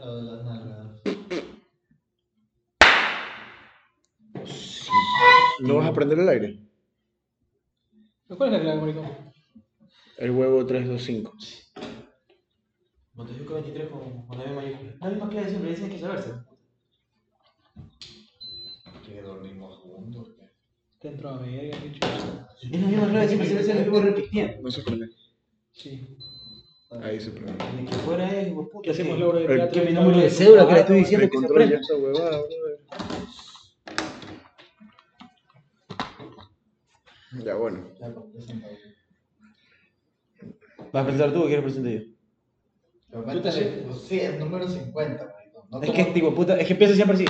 Lo de las nalgas. ¿No vas a prender el aire? ¿Cuál es la clave, maricón? El huevo 325. Montesio 23 con, con la misma mayúscula. La misma clave siempre, dicen que saberse. Que dormimos juntos. ¿qué? Dentro de media, qué Es la misma clave siempre, se ve lo repitiendo. No se prende. Sí. Ahí se prende. El que fuera hijo de puta. ¿Qué hacemos la obra de El- teatro? que mi número de cédula que le estoy diciendo que se prenda. esa huevada, brother. Ya, bueno. ¿Vas a presentar tú o quieres presentar yo? Tú te cuéntale, pues sí, es número 50, maricón. No Es como- que, tipo, puta, es que empieza siempre así.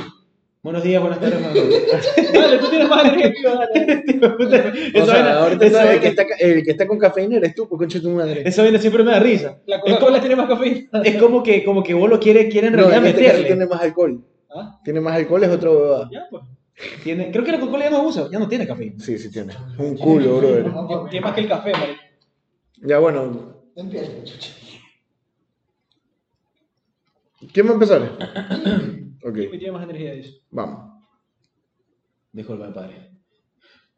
Buenos días, buenas tardes, buenas noches. Dale, tú tienes más yo, dale. O sea, ahorita está- el, que está, el que está con cafeína eres tú, pues concha tu madre. esa vaina siempre me da risa. La Coca-Cola tiene más cafeína. Es como que, como que vos lo quiere, quiere en No, realidad este meterle. tiene más alcohol. ¿Ah? Tiene más alcohol, es otra huevada. Ya, pues. Tiene- creo que la Coca-Cola ya no usa, ya no tiene cafeína. Sí, sí tiene. Un culo, brother. Tiene más que el café, marico. Ya, bueno. Empieza. ¿Quién va a empezar? ok, Y tiene más energía, dice. vamos. Disculpa, padre.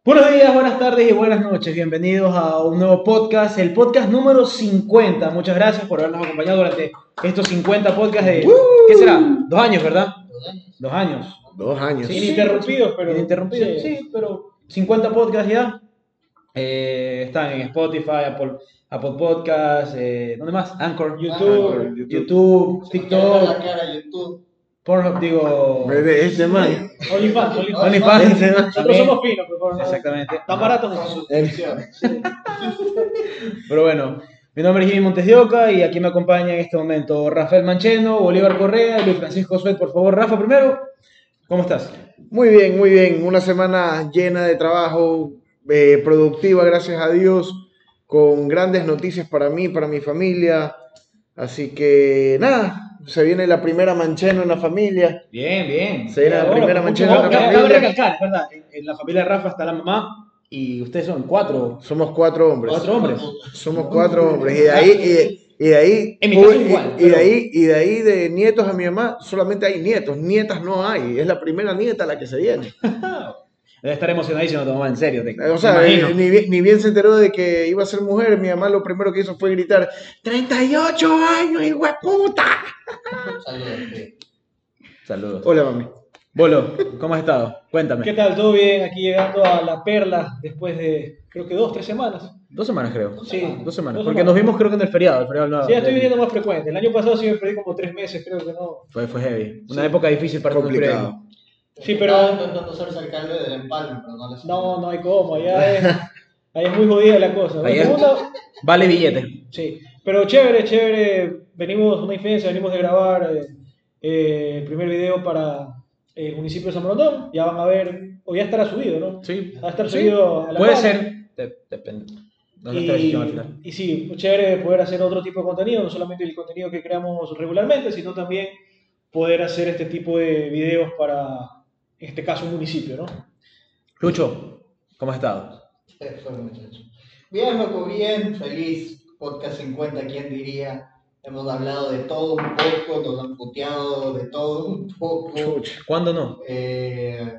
Buenos días, buenas tardes y buenas noches. Bienvenidos a un nuevo podcast, el podcast número 50. Muchas gracias por habernos acompañado durante estos 50 podcasts de... ¿Qué será? Dos años, ¿verdad? Dos años. Dos años. Sí, Ininterrumpidos, pero. Ininterrumpidos, sí, pero 50 podcasts ya. Eh, están en Spotify, Apple, Apple Podcasts, eh, ¿dónde más? Anchor, YouTube, Anchor, YouTube. YouTube, queda la TikTok, cara YouTube. Pornhub, digo... Bebé, Este man. OnlyFans, OnlyFans. OnlyFans, Este man. Nosotros somos finos, por favor. Exactamente. Están baratos. Con suscripciones. Pero bueno, mi nombre es Jimmy Montes de Oca y aquí me acompaña en este momento Rafael Mancheno, Bolívar Correa y Luis Francisco Suet. Por favor, Rafa, primero, ¿cómo estás? Muy bien, muy bien. Una semana llena de trabajo, eh, productiva, gracias a Dios, con grandes noticias para mí, para mi familia. Así que nada, se viene la primera mancheno en la familia. Bien, bien. Se viene la Ahora, primera mucho en la amor, cabe familia. recalcar, verdad, en, la familia de Rafa está la mamá y ustedes son cuatro, Somos cuatro hombres. cuatro hombres. Somos cuatro hombres. Y de ahí, y y de ahí, En mi caso uy, igual, y, y de ahí, y de ahí de nietos a mi mamá, solamente hay nietos. Nietas no hay. Es la primera nieta la que se viene. Debe estar emocionadísimo tu mamá, en serio. Te, O sea, te imagino. eh, ni, bien- ni bien se enteró de que iba a ser mujer, mi mamá lo primero que hizo fue gritar, ¡38 años, hijo de puta! Saludos, sí. Saludos. Hola, mami. Bolo, ¿cómo has estado? Cuéntame. ¿Qué tal? ¿Todo bien? Aquí llegando a La Perla después de, creo que dos, tres semanas. Dos semanas, creo. Sí, Dos semanas. Dos Porque semanas. nos vimos, creo que en el feriado. El feriado no- Sí, ya estoy viniendo más frecuente. El año pasado sí me perdí como tres meses, creo que no. Fue, fue heavy. Una Sí. época difícil para. Complicado. Sí, pero- Estaba intentando hacerse alcalde del Empalme, pero no. No, no hay cómo. Allá es, allá es muy jodida la cosa. Allá es- Segunda, Vale billete. Sí, pero chévere, chévere. Venimos una infancia, venimos de grabar eh, eh, el primer video para eh, el municipio de San Brondón. Ya van a ver, o ya estará subido, ¿no? Sí. Va a estar Sí. subido a la Puede ser. De- depende. No al final. Y, y sí, chévere poder hacer otro tipo de contenido, no solamente el contenido que creamos regularmente, sino también poder hacer este tipo de videos para, en este caso, un municipio, ¿no? Lucho, ¿cómo has estado? Bien, loco, bien, feliz. Podcast 50, ¿quién diría? Hemos hablado de todo un poco, nos han puteado de todo un poco. Chucha. ¿Cuándo no? Eh,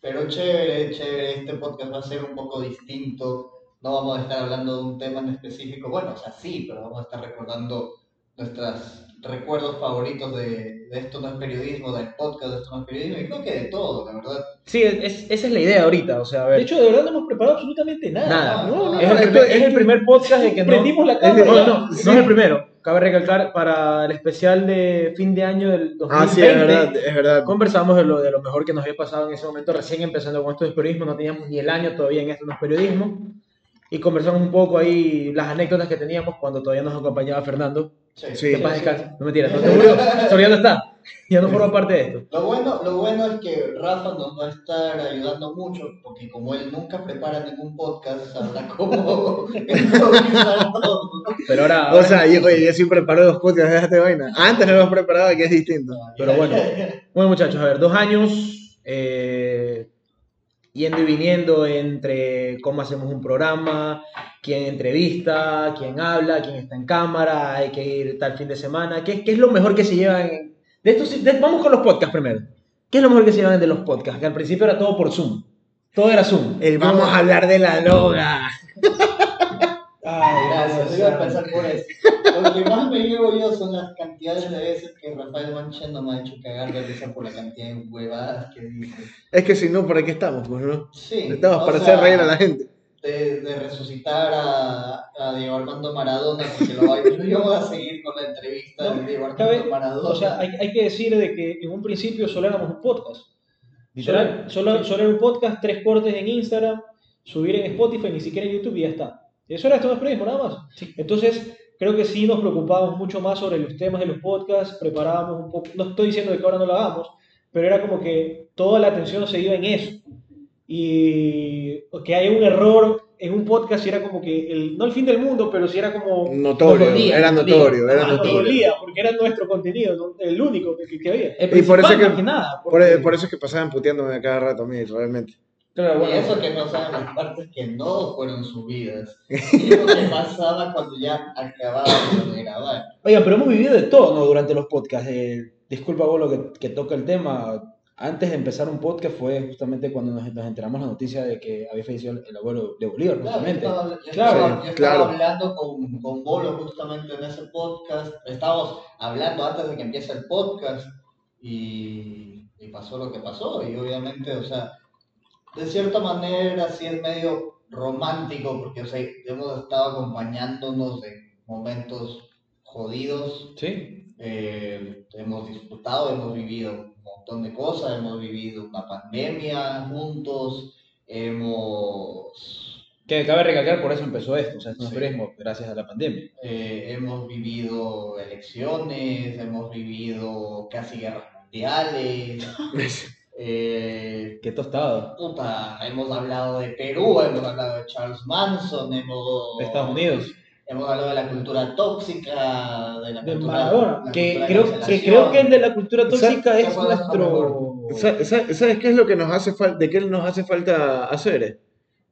pero chévere, chévere. Este podcast va a ser un poco distinto. No vamos a estar hablando de un tema en específico. Bueno, o sea, sí, pero vamos a estar recordando nuestros recuerdos favoritos de, de esto no es periodismo, del podcast de esto no es periodismo. Y creo que de todo, la verdad. Sí, es- esa es la idea ahorita. O sea, a ver. De hecho, de verdad no hemos preparado absolutamente nada. Nada. No, no, es, el no, primer, es el primer podcast de que no. Prendimos la No, cámara. no, no, no es el primero. Cabe recalcar para el especial de fin de año del 2020. Ah, sí, es verdad, es verdad. Conversamos de lo, de lo mejor que nos había pasado en ese momento, recién empezando con esto de periodismo, no teníamos ni el año todavía en esto no es periodismo. Y conversamos un poco ahí las anécdotas que teníamos cuando todavía nos acompañaba Fernando. Sí. Sí. Que paz descanse. No mentira, no te murió. Solo ya no está. Ya no forma parte de esto. Lo bueno, lo bueno es que Rafa nos va a estar ayudando mucho, porque como él nunca prepara ningún podcast, sabrá cómo. Pero ahora. O sea, yo, oye, yo sí preparo los podcasts, déjate vaina. Antes no los preparaba, que es distinto. Pero bueno. Bueno, muchachos, a ver, dos años eh, yendo y viniendo entre cómo hacemos un programa, quién entrevista, quién habla, quién está en cámara, hay que ir tal fin de semana. ¿Qué, qué es lo mejor que se lleva en, De estos, de- vamos con los podcasts primero. ¿Qué es lo mejor que se llevan de los podcasts? Que al principio era todo por Zoom. Todo era Zoom. El vamos a hablar de la loga. Iba a empezar por eso. Lo que más me llevo yo son las cantidades de veces que Rafael Mancheno me ha hecho cagar de risa por la cantidad de huevadas que dice. Es que si no, ¿para qué estamos? Pues, ¿no? Sí. Estamos para sea, hacer reír a la gente. De, de resucitar a, a Diego Armando Maradona, porque lo va- yo voy a seguir con la entrevista de Diego Armando Cabe- Maradona. O sea, hay, hay que decir de que en un principio solo éramos un podcast. Solo, Literal. solo, solo era un podcast, tres cortes en Instagram, subir en Spotify, ni siquiera en YouTube y ya está. Eso era esto de periodismo, nada más. Entonces, creo que sí nos preocupábamos mucho más sobre los temas de los podcasts, preparábamos un poco, no estoy diciendo de que ahora no lo hagamos, pero era como que toda la atención se iba en eso. Y que haya un error en un podcast y era como que, el, no el fin del mundo, pero sí era como... Notorio, dolía, era nos dolía. notorio, era Nos notorio. dolía, porque era nuestro contenido, ¿no? el único que, que había. El Y por eso que- más que nada. Por, porque- por eso es que pasaban puteándome a cada rato a mí, realmente. Claro, Y bueno, eso que no saben las partes que no fueron subidas. Y lo que pasaba cuando ya acabábamos de grabar. Oigan, pero hemos vivido de todo ¿no? durante los podcasts. Eh, disculpa vos lo que, que toca el tema. Antes de empezar un podcast fue justamente cuando nos, nos enteramos la noticia de que había fallecido el, el abuelo de Bolívar, Claro, yo justamente. estaba, yo Claro, estaba- yo estaba claro. hablando con, con Bolo justamente en ese podcast. Estábamos hablando antes de que empiece el podcast y, y pasó lo que pasó. Y obviamente, o sea, de cierta manera sí es medio romántico porque, o sea, hemos estado acompañándonos en momentos jodidos Sí. Eh, hemos disfrutado, hemos vivido un montón de cosas, hemos vivido una pandemia juntos, hemos, Que cabe recalcar, por eso empezó esto. O sea, esto no es Sí. gracias a la pandemia. eh, hemos vivido elecciones, hemos vivido casi guerras mundiales, eh, Qué tostado. puta, hemos hablado de Perú, hemos hablado de Charles Manson, hemos, De Estados Unidos. hemos hablado de la cultura tóxica, de la De cultura, Maradona, la Que cultura de creo, que cancelación. creo que el de la cultura tóxica ¿Qué es nuestro nuestro. Sa- sa- ¿Sabes qué es lo que nos hace falta, de qué nos hace falta hacer?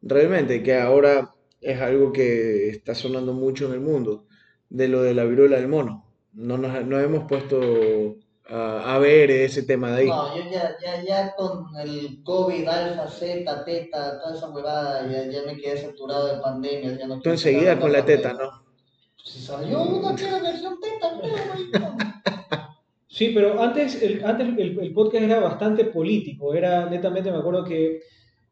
Realmente, que ahora es algo que está sonando mucho en el mundo, de lo de la viruela del mono. No nos no hemos puesto a, a ver ese tema de ahí. No, yo ya, ya, ya con el COVID, alfa, zeta, teta, toda esa huevada, ya, ya me quedé saturado de pandemias. Ya no Tú quiero enseguida con la teta, pandemia. ¿no? Si salió una que era versión teta, creo. Sí, pero antes, el, antes el, el podcast era bastante político. Era netamente, me acuerdo que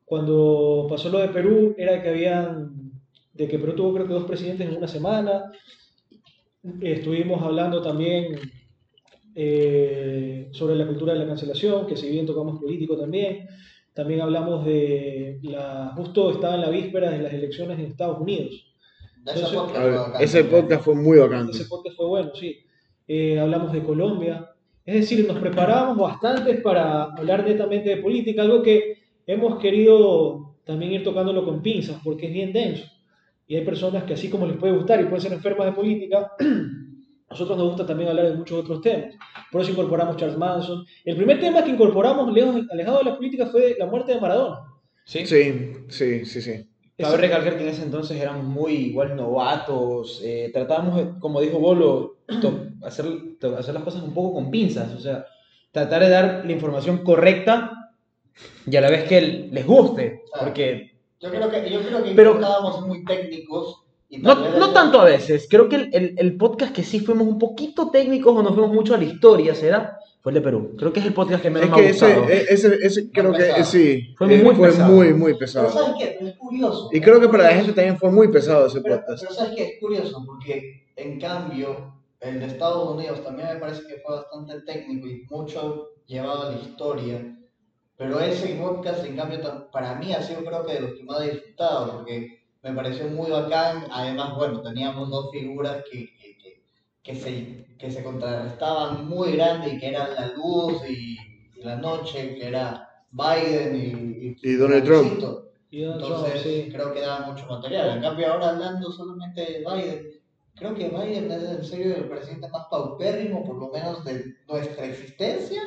cuando pasó lo de Perú, era que habían, de que Perú tuvo creo que dos presidentes en una semana. Estuvimos hablando también eh, sobre la cultura de la cancelación, que si bien tocamos político también. También hablamos de la, justo estaba en la víspera de las elecciones en Estados Unidos. Entonces, podcast ver, bacán ese podcast fue muy bacán. Ese podcast fue bueno, sí. Eh, hablamos de Colombia. Es decir, nos preparábamos bastante para hablar netamente de política, algo que hemos querido también ir tocándolo con pinzas, porque es bien denso. Y hay personas que así como les puede gustar y pueden ser enfermas de política, nosotros nos gusta también hablar de muchos otros temas. Por eso incorporamos Charles Manson. El primer tema que incorporamos, lejos, alejado de la política, fue la muerte de Maradona. Sí. Sí, sí, sí, sí. Cabe recalcar que en ese entonces éramos muy igual novatos, eh, tratábamos, como dijo Bolo, to- hacer, to- hacer las cosas un poco con pinzas, o sea, tratar de dar la información correcta y a la vez que les guste, porque Yo creo que, yo creo que Pero- estábamos muy técnicos. No, no tanto a veces, creo que el, el- el podcast que sí fuimos un poquito técnicos o nos fuimos mucho a la historia, ¿será? Fue el de Perú, creo que es el podcast que menos Es me ha que ese, gustado. e- ese, ese creo que sí, Fue eh, muy fue pesado. muy, muy Pero pesado. ¿sabes qué? Es curioso. Y creo que para la gente también fue muy pesado ese Pero, podcast. pero ¿sabes qué? Es curioso porque, en cambio, el de Estados Unidos también me parece que fue bastante técnico y mucho llevado a la historia. Pero ese podcast, en cambio, para mí ha sido creo que de los que más he disfrutado porque me pareció muy bacán. Además, bueno, teníamos dos figuras que, que, que, que se, que se contrarrestaban muy grande y que eran la luz y, y la noche, que era Biden y, Y Donald Trump. Trumpcito. Y Donald Trump, Entonces sí. creo que da mucho material. En cambio ahora hablando solamente de Biden, creo que Biden es en serio el presidente más paupérrimo, por lo menos de nuestra existencia,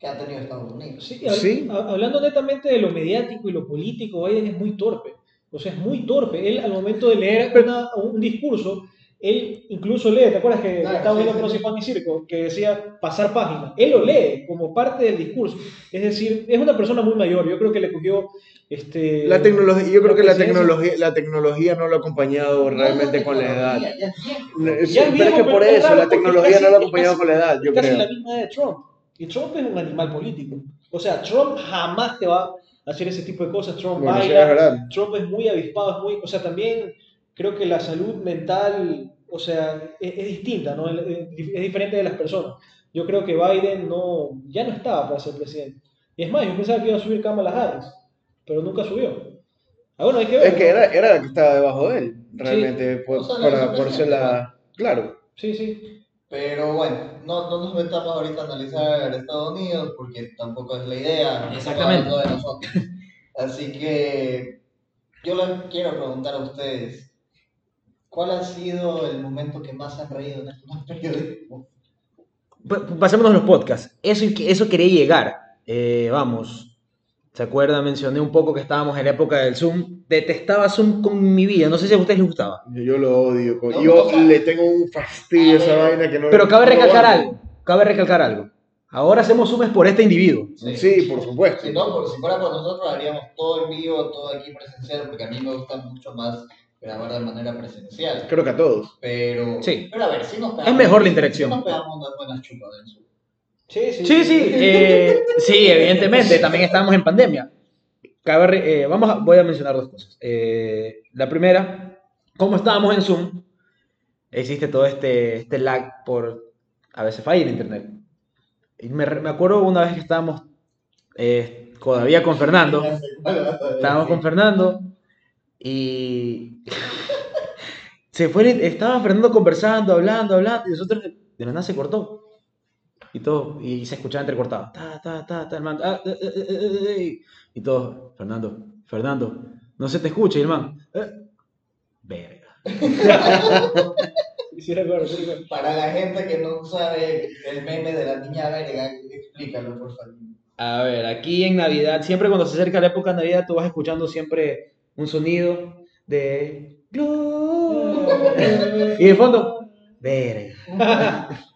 que ha tenido Estados Unidos. Sí, hab- Sí. ha- hablando netamente de lo mediático y lo político, Biden es muy torpe. O sea, es muy torpe. Él al momento de leer una- un discurso, él incluso lee, ¿te acuerdas que Claro, estaba sí, viendo sí, sí. Pan y Circo? Que decía pasar página. Él lo lee como parte del discurso. Es decir, es una persona muy mayor. Yo creo que le cogió este, La tecnología, yo creo que la tecnología, la tecnología no lo ha acompañado realmente No, con la edad. ya es viejo. No, es- Ya es pero viejo, es que pero por es eso la tecnología casi- no lo ha acompañado casi- con la edad, yo casi creo. la misma edad de Trump. Y Trump es un animal político. O sea, Trump jamás te va hacer ese tipo de cosas. Trump Bueno, sí, baila, es. Trump es muy avispado, es muy, o sea, también creo que la salud mental, o sea, es, es distinta, ¿no? Es, es diferente de las personas. Yo creo que Biden no, ya no estaba para ser presidente. Y es más, yo pensaba que iba a subir Kamala Harris, pero nunca subió. Ah, bueno, hay que ver. Es que ¿no? era, era la que estaba debajo de él, realmente, por, O sea, por ser la... Claro. Sí, sí. Pero bueno, no, no nos metamos ahorita a analizar Estados Unidos porque tampoco es la idea. Exactamente. de nosotros. Así que yo les quiero preguntar a ustedes, ¿cuál ha sido el momento que más han reído en este periodismo? Pa- Pasémonos los podcasts. Eso, eso quería llegar. Eh, vamos. ¿Se acuerdan? Mencioné un poco que estábamos en la época del Zoom. Detestaba Zoom con mi vida. No sé si a ustedes les gustaba. Yo, lo odio. No, yo le tengo un fastidio a esa a ver, vaina que no Pero cabe recalcar algo. Cabe recalcar algo. Ahora hacemos Zooms por este individuo. Sí, por supuesto. Si no, porque si fuera por nosotros haríamos todo en vivo, todo aquí presencial, porque a mí me gusta mucho más grabar de manera presencial. Creo que a todos. Pero, Sí. pero a ver, si nos pegamos, Es mejor la interacción. sí nos pegamos unas buenas chupas en su. Sí, sí. Sí, sí. eh, sí, evidentemente. También estábamos en pandemia. Cabe eh, vamos a- voy a mencionar dos cosas. Eh, la primera, como estábamos en Zoom, existe todo este, este lag por a veces falla en internet. Y me, me acuerdo una vez que estábamos eh, todavía con Fernando. Estábamos con Fernando y se fue, el- estaba Fernando conversando, hablando, hablando, y nosotros de la nada se cortó. Y todo, y se escuchaba entrecortado. Ta, ta, ta, ta, el man, ah, eh, eh, eh, eh, eh, y todo, Fernando, Fernando, no se te escucha, y el man, eh, verga. Para la gente que no sabe el meme de la niña verga, explícalo, por favor. A ver, aquí en Navidad, siempre cuando se acerca la época de Navidad, tú vas escuchando siempre un sonido de... Y de fondo, verga.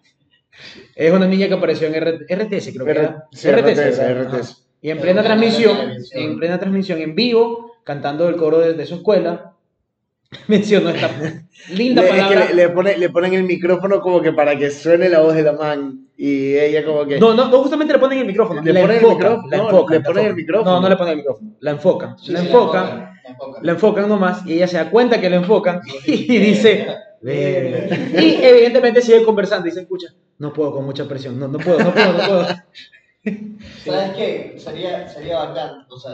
Es una niña que apareció en R- RTS, creo que era. Sí, RTS. RTS. Ajá. Y en plena Pero transmisión, en plena transmisión en vivo, cantando el coro de, de su escuela, mencionó esta linda Le, es que palabra. le, le pone- le ponen el micrófono como que para que suene la voz de la man. Y ella como que... No, no, no, justamente le ponen el micrófono. ¿Le la ponen el enfocan, micrófono? La No, enfocan, le ponen el micrófono. No, no le ponen el micrófono. La enfocan. Sí, la sí, enfocan. La enfocan. la enfocan nomás y ella se da cuenta que la enfocan y dice, y evidentemente sigue conversando y se escucha, no puedo con mucha presión, no, no puedo, no puedo, no puedo. ¿Sabes qué? Sería, sería bacán. O sea,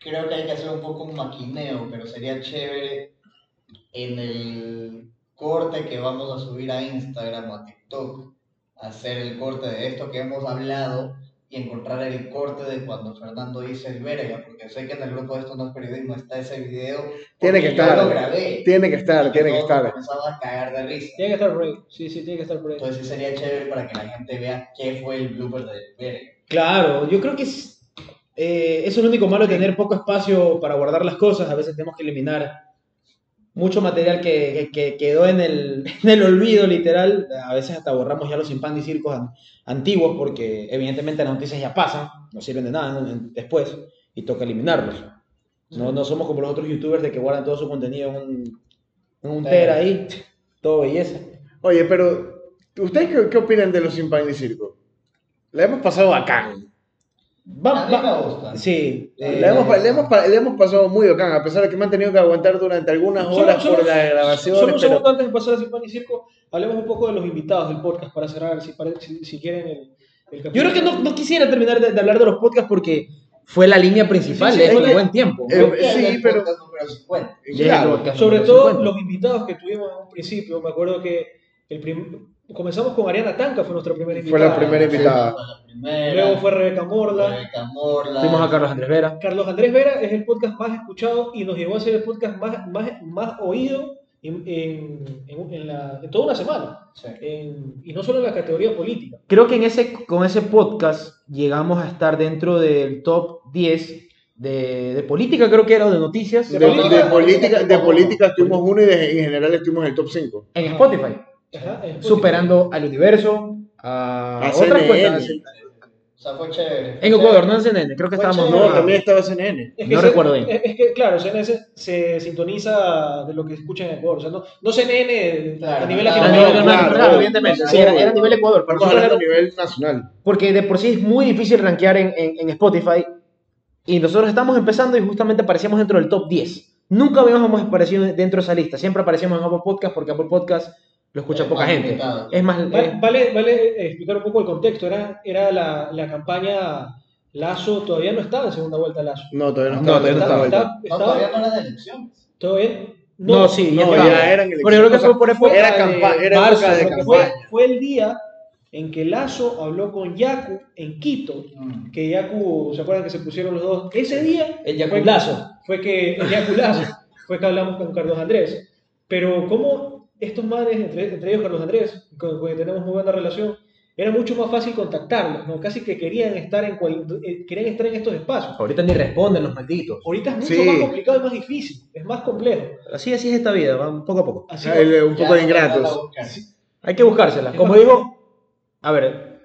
creo que hay que hacer un poco un maquineo, pero sería chévere en el corte que vamos a subir a Instagram o a TikTok, hacer el corte de esto que hemos hablado y encontrar el corte de cuando Fernando dice el verga, porque sé que en el grupo de esto no es periodismo está ese video. Tiene que estar. Yo lo grabé. Tiene que estar, tiene que estar. Comenzamos a cagar de risa. Tiene que estar por ahí. Sí, sí, tiene que estar por ahí. Entonces sí sería chévere para que la gente vea qué fue el blooper del verga. Claro, yo creo que es, eh, es lo único malo de tener poco espacio para guardar las cosas, a veces tenemos que eliminar mucho material que, que- que quedó en el, en el olvido literal, a veces hasta borramos ya los y circos an- antiguos porque evidentemente las noticias ya pasan, no sirven de nada después y toca eliminarlos. No, no somos como los otros youtubers de que guardan todo su contenido en un, en un tera ahí, todo belleza. Oye, pero ¿ustedes qué, qué opinan de los sin pan y circo? La hemos pasado bacán. Va- A mí va- me gusta. Sí, eh, Le hemos, le, hemos, le hemos pasado muy bacán, a pesar de que me han tenido que aguantar durante algunas horas solo- por las grabaciones. Solo un pero- segundo antes de pasar a Sin Pan y Circo, hablemos un poco de los invitados del podcast para cerrar, si, pare- si, si quieren el, el Yo creo que no, no quisiera terminar de, de hablar de los podcasts porque fue la línea principal Sí, sí, de es que- buen tiempo. Eh, sí, pero- podcast número 50. Ya, Claro, Sobre todo 50. los invitados que tuvimos en un principio, me acuerdo que el prim- comenzamos con Ariana Tanca, fue nuestra primera Fue invitada. la primera invitada. Fue la primera. Luego fue Rebeca Morla. Rebeca Morla. Fuimos a Carlos Andrés Vera. Carlos Andrés Vera es el podcast más escuchado y nos llevó a ser el podcast más, más, más oído en, en, en- en la- en toda una semana. Sí. En- y no solo en la categoría política. Creo que en ese, con ese podcast llegamos a estar dentro del top 10 de, de política, creo que era, o de noticias, De, De de política- política, de política estuvimos uno y de- en general estuvimos en el top 5. en Spotify, Ajá, superando al universo, a, A otras CNN. O sea, fue chévere. En Ecuador, no en CNN, creo que estábamos. chévere. No, también estaba CNN. Es No se- recuerdo bien. Es, que, claro, CNN se sintoniza de lo que escuchan en Ecuador. O sea, no, no CNN Claro, a nivel latinoamericano. nivel claro, nacional, claro. evidentemente. Sí, era, era a nivel Ecuador. Nosotros hablando era- a nivel nacional. porque de por sí es muy difícil rankear en, en- en Spotify y nosotros estamos empezando y justamente aparecíamos dentro del top 10. Nunca habíamos aparecido dentro de esa lista, siempre aparecíamos en Apple Podcast porque Apple Podcast lo escucha Es poca más gente. limitado. Es más, Vale, eh, vale, vale, eh, explicar un poco el contexto. Era, era la, la campaña Lazo, todavía no estaba en segunda vuelta Lazo. No, todavía no No, estaba. todavía no Estaba- estaba. estaba- No, estaba- todavía no era de elecciones. todavía- no, sí, ya No, ya eran Pero yo creo que elecciones. fue por época Era de era marzo, época de que fue, campaña. fue el día en que Lazo habló con Yaku en Quito. Mm. Que Yaku, ¿se acuerdan que se pusieron los dos? Ese día El fue- Yaculazo. fue que el Yaku Lazo fue que hablamos con Carlos Andrés. Pero como estos madres, entre, entre ellos Carlos Andrés, con con quien tenemos muy buena relación, era mucho más fácil contactarlos, ¿no? Casi que querían estar en, cual- eh, querían estar en estos espacios. Ahorita ni responden los malditos. Ahorita es mucho Sí. más complicado y más difícil, es más complejo. Así, así es esta vida, va poco a poco. Así Ah, el- un poco de ingratos. Hay que buscársela. Como dijo, a ver,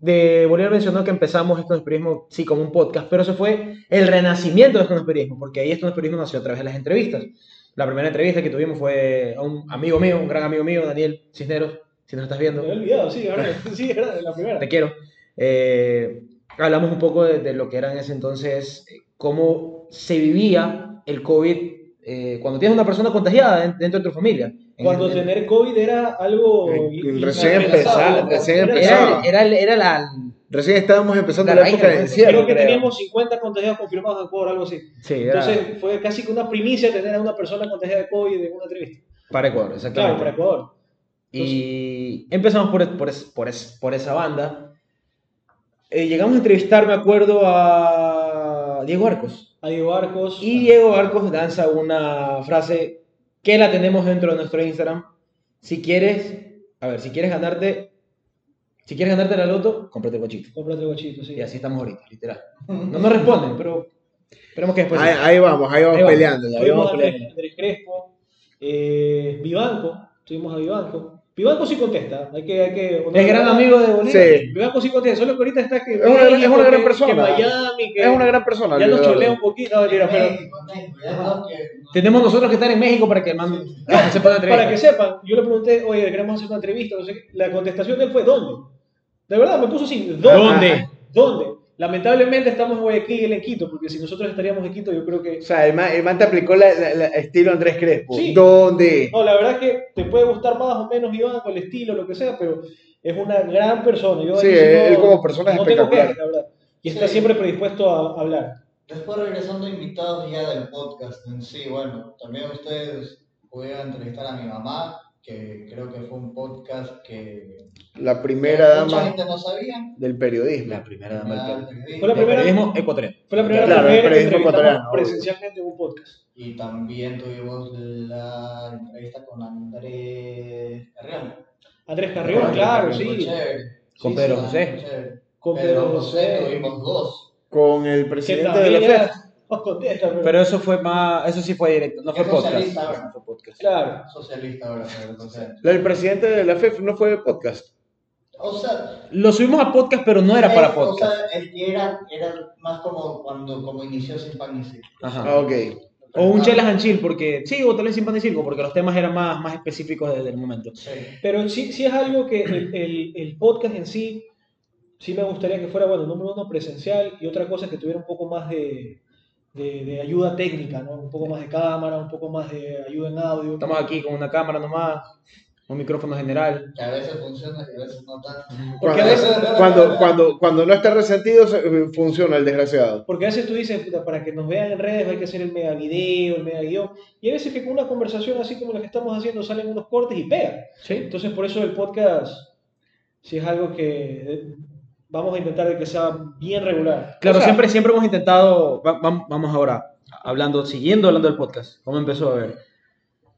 de Bolívar mencionó que empezamos esto periodismo, sí, como un podcast, pero eso fue el renacimiento de esto periodismo, porque ahí esto periodismo nació a través de las entrevistas. La primera entrevista que tuvimos fue a un amigo mío, un gran amigo mío, Daniel Cisneros, si nos estás viendo, me había olvidado, sí, ahora, sí, era la primera. te quiero. Eh, hablamos un poco de, de lo que era en ese entonces, eh, cómo se vivía el COVID eh, cuando tienes una persona contagiada en- dentro de tu familia. Cuando en- tener COVID era algo... Recién era, era, era la... Recién estábamos empezando La la, época de encierro. Creo que creo. teníamos 50 contagiados confirmados en Ecuador, algo así. Sí, era Entonces fue casi que una primicia tener a una persona contagiada de COVID en una entrevista. para Ecuador, Claro, exactamente. para Ecuador. Y empezamos por, por, es- por, es- por esa banda. Eh, llegamos a entrevistar, me acuerdo, a Diego Arcos. A Diego Arcos. Y Diego Arcos lanza una frase que la tenemos dentro de nuestro Instagram. Si quieres, a ver, si quieres ganarte, si quieres ganarte la loto, cómprate el cochito. Cómprate el guachito, sí. Y así estamos ahorita, literal. No nos responden, pero esperemos que después. Ahí, ahí vamos, ahí vamos Ahí vamos. peleando. ahí vamos peleando. Andrés Crespo, eh, Vivanco, tuvimos a Vivanco. Vivanco sí contesta, hay que... Hay que Es gran amigo de Bolívar. Sí. Vivanco sí contesta, solo que ahorita está que... Es una gran- es una gran que- persona. Que Miami, que Es una gran persona. ya nos cholea un poquito, no, pero... Tenemos nosotros que estar en México para que manden. para que sepan la entrevista. Para que sepan, yo le pregunté, oye, queremos hacer una entrevista, no sé qué. La contestación de él fue, ¿dónde? De verdad, me puso así, ¿dónde? ¿Dónde? ¿Dónde? Lamentablemente estamos en Guayaquil y él en Quito, porque si nosotros estaríamos en Quito, yo creo que... O sea, el man, el man te aplicó la, la- la- estilo Andrés Crespo. Sí. ¿Dónde? No, la verdad es que te puede gustar más o menos Iván, con el estilo, lo que sea, pero es una gran persona. Yo Sí, no- él como persona es no tengo espectacular. quejas, la verdad. Y está Sí. siempre predispuesto a hablar. Después regresando invitados ya del podcast en sí, bueno, también ustedes pudieron entrevistar a mi mamá, que creo que fue un podcast que La primera dama gente no sabía. del periodismo. La primera dama del periodismo. Fue la Del primera- periodismo ecuatoriano. Fue la primera Claro, el mujer periodismo ecuatoriano, presencialmente en un podcast. Y también tuvimos la entrevista con Andrés Carrión. Andrés Carrión, claro, sí. chévere. Con Sí, Pedro sí, José. chévere. Con Pedro José tuvimos dos. Con el presidente de la FED. Contesta, pero, Pero eso fue más, eso sí fue directo, no fue podcast. socialista ahora. No fue podcast. claro. Socialista ahora, José. El presidente de la FED no fue podcast. O sea, Lo subimos a podcast, pero no era es- para O podcast. sea, el que era, era más como cuando como inició Sin Pan Circo. Ajá. Ah, ok. O un chelas and chill, porque sí, o tal vez sin pan y circo, porque los temas eran más, más específicos de- del momento. Sí. Pero sí, sí es algo que el, el- el podcast en sí, sí me gustaría que fuera, bueno, número uno, presencial y otra cosa que tuviera un poco más de, de, de ayuda técnica, ¿no? Un poco más de cámara, un poco más de ayuda en audio. Estamos aquí con una cámara nomás, un micrófono general. Que a veces funciona y a veces no tanto. Porque a Cuando, veces- cuando, cuando, cuando no está resentido, se- funciona el desgraciado. Porque a veces tú dices, puta, para que nos vean en redes hay que hacer el mega video, el mega guion. Y a veces que con una conversación así como la que estamos haciendo salen unos cortes y pegan. Sí. Entonces por eso el podcast sí es algo que eh, vamos a intentar de que sea bien regular. Claro, O sea, siempre, siempre hemos intentado, va- va- vamos ahora, hablando, siguiendo hablando del podcast, cómo empezó a ver,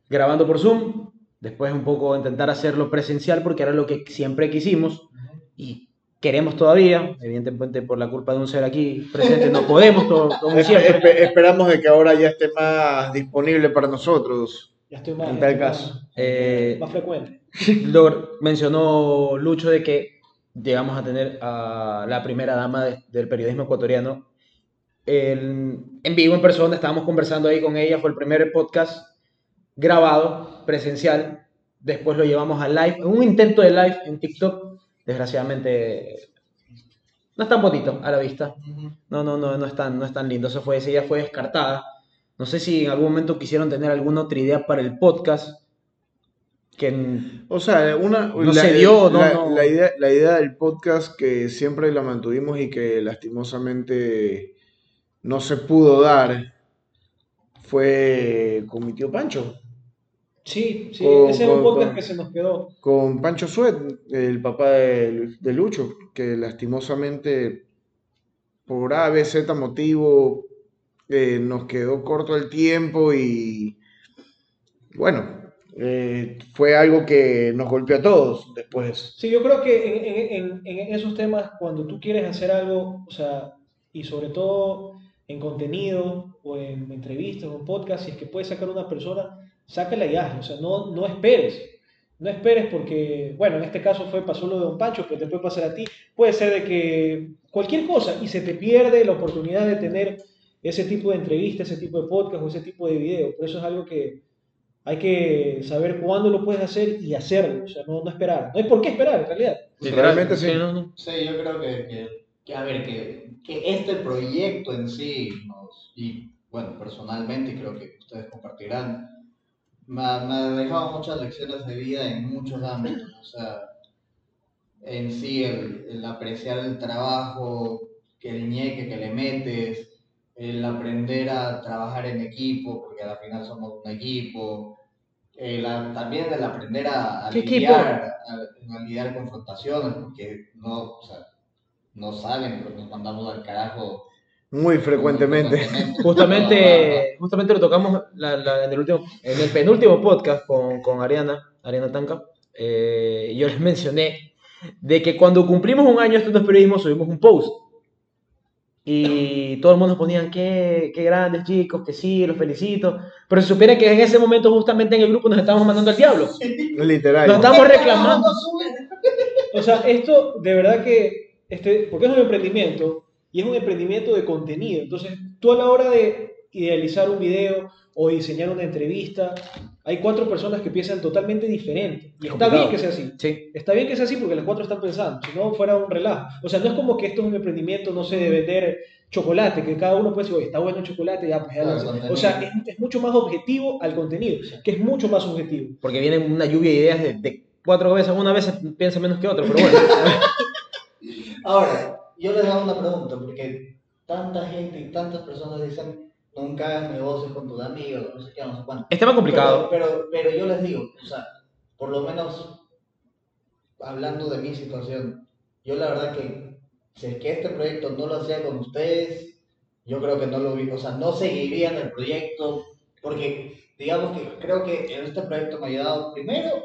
grabando por Zoom, después un poco intentar hacerlo presencial porque era lo que siempre quisimos y queremos todavía, evidentemente por la culpa de un ser aquí presente no podemos todo, Espe- espe- esperamos de que ahora ya esté más disponible para nosotros. Ya estoy más. En tal caso. más- Eh, más frecuente. Lo mencionó Lucho de que llegamos a tener a la primera dama de- del periodismo ecuatoriano. El- en vivo, en persona, estábamos conversando ahí con ella, fue el primer podcast grabado, presencial, después lo llevamos a live, un intento de live en TikTok, desgraciadamente no es tan bonito a la vista, no, no, no, no es tan, no es tan lindo, eso fue, esa idea fue descartada, no sé si en algún momento quisieron tener alguna otra idea para el podcast, que O sea, una, No se dio, no, la, no. la idea, la idea del podcast que siempre la mantuvimos y que lastimosamente no se pudo dar fue con mi tío Pancho, Sí, sí, Con- ese es un podcast con- que se nos quedó. con Pancho Suet, el papá de, de Lucho, que lastimosamente por A, B, Z motivo eh, nos quedó corto el tiempo y bueno, eh, fue algo que nos golpeó a todos después. Sí, yo creo que en, esos temas, cuando tú quieres hacer algo, o sea, y sobre todo en contenido o en entrevistas o en podcast, si es que puedes sacar una persona, sácala y hazlo. O sea, no, no esperes. No esperes porque, bueno, en este caso fue, pasó lo de Don Pancho, pero te puede pasar a ti. Puede ser de que cualquier cosa y se te pierde la oportunidad de tener ese tipo de entrevista, ese tipo de podcast o ese tipo de video. Por eso es algo que hay que saber cuándo lo puedes hacer y hacerlo. O sea, no, no esperar. No hay por qué esperar, en realidad. Realmente sí. no, no. Sí, yo creo que, que, que, a ver, que, que este proyecto en sí, nos, y bueno, personalmente, creo que ustedes compartirán, me ha, me ha dejado muchas lecciones de vida en muchos ámbitos. O sea, en sí, el, el apreciar el trabajo, que el ñeque que le metes, el aprender a trabajar en equipo, porque al final somos un equipo. El, a- también el aprender a, a lidiar, a, a lidiar confrontaciones, porque no, o sea, no saben, pero nos mandamos al carajo Muy frecuentemente. Justamente, justamente lo tocamos la- la- en, el último, en el penúltimo podcast con, con Ariana, Ariana Tanca. Eh, yo les mencioné de que cuando cumplimos un año esto no es periodismo, subimos un post. Y todo el mundo nos ponían, qué, qué grandes chicos, que sí, los felicito. Pero se supiera que en ese momento justamente en el grupo nos estábamos mandando al diablo. Literal. Nos estábamos reclamando. O sea, esto de verdad que, este, porque es un emprendimiento y es un emprendimiento de contenido. Entonces, tú a la hora de idealizar un video o diseñar una entrevista, hay cuatro personas que piensan totalmente diferente. Y Es está complicado. bien que sea así. Sí. Está bien que sea así porque las cuatro están pensando, si no fuera un relajo. O sea, no es como que esto es un emprendimiento, no sé, de vender chocolate, que cada uno puede decir, oye, está bueno el chocolate, ya, pues ya lo Claro, hace". contenido. O sea, es, es mucho más objetivo al contenido, que es mucho más subjetivo. Porque viene una lluvia de ideas de, de cuatro veces, una vez piensa menos que otra, pero bueno. Ahora, yo les hago una pregunta, porque tanta gente y tantas personas dicen, nunca hagas negocios con tus amigos, no sé qué, no sé cuánto. Es tema complicado. Pero, pero, pero yo les digo, o sea, por lo menos hablando de mi situación, yo la verdad que si es que este proyecto no lo hacía con ustedes, yo creo que no lo vi, o sea, no seguiría en el proyecto, porque digamos que creo que este proyecto me ha ayudado primero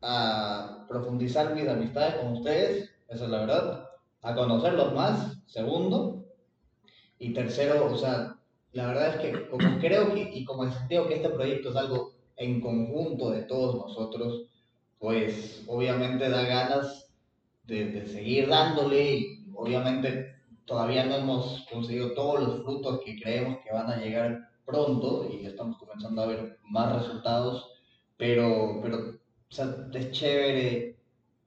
a profundizar mis amistades con ustedes, esa es la verdad, a conocerlos más, segundo, y tercero, o sea, la verdad es que como creo que, y como sentido que este proyecto es algo en conjunto de todos nosotros, pues obviamente da ganas de, seguir dándole y obviamente todavía no hemos conseguido todos los frutos que creemos que van a llegar pronto y estamos comenzando a ver más resultados, pero, pero es chévere.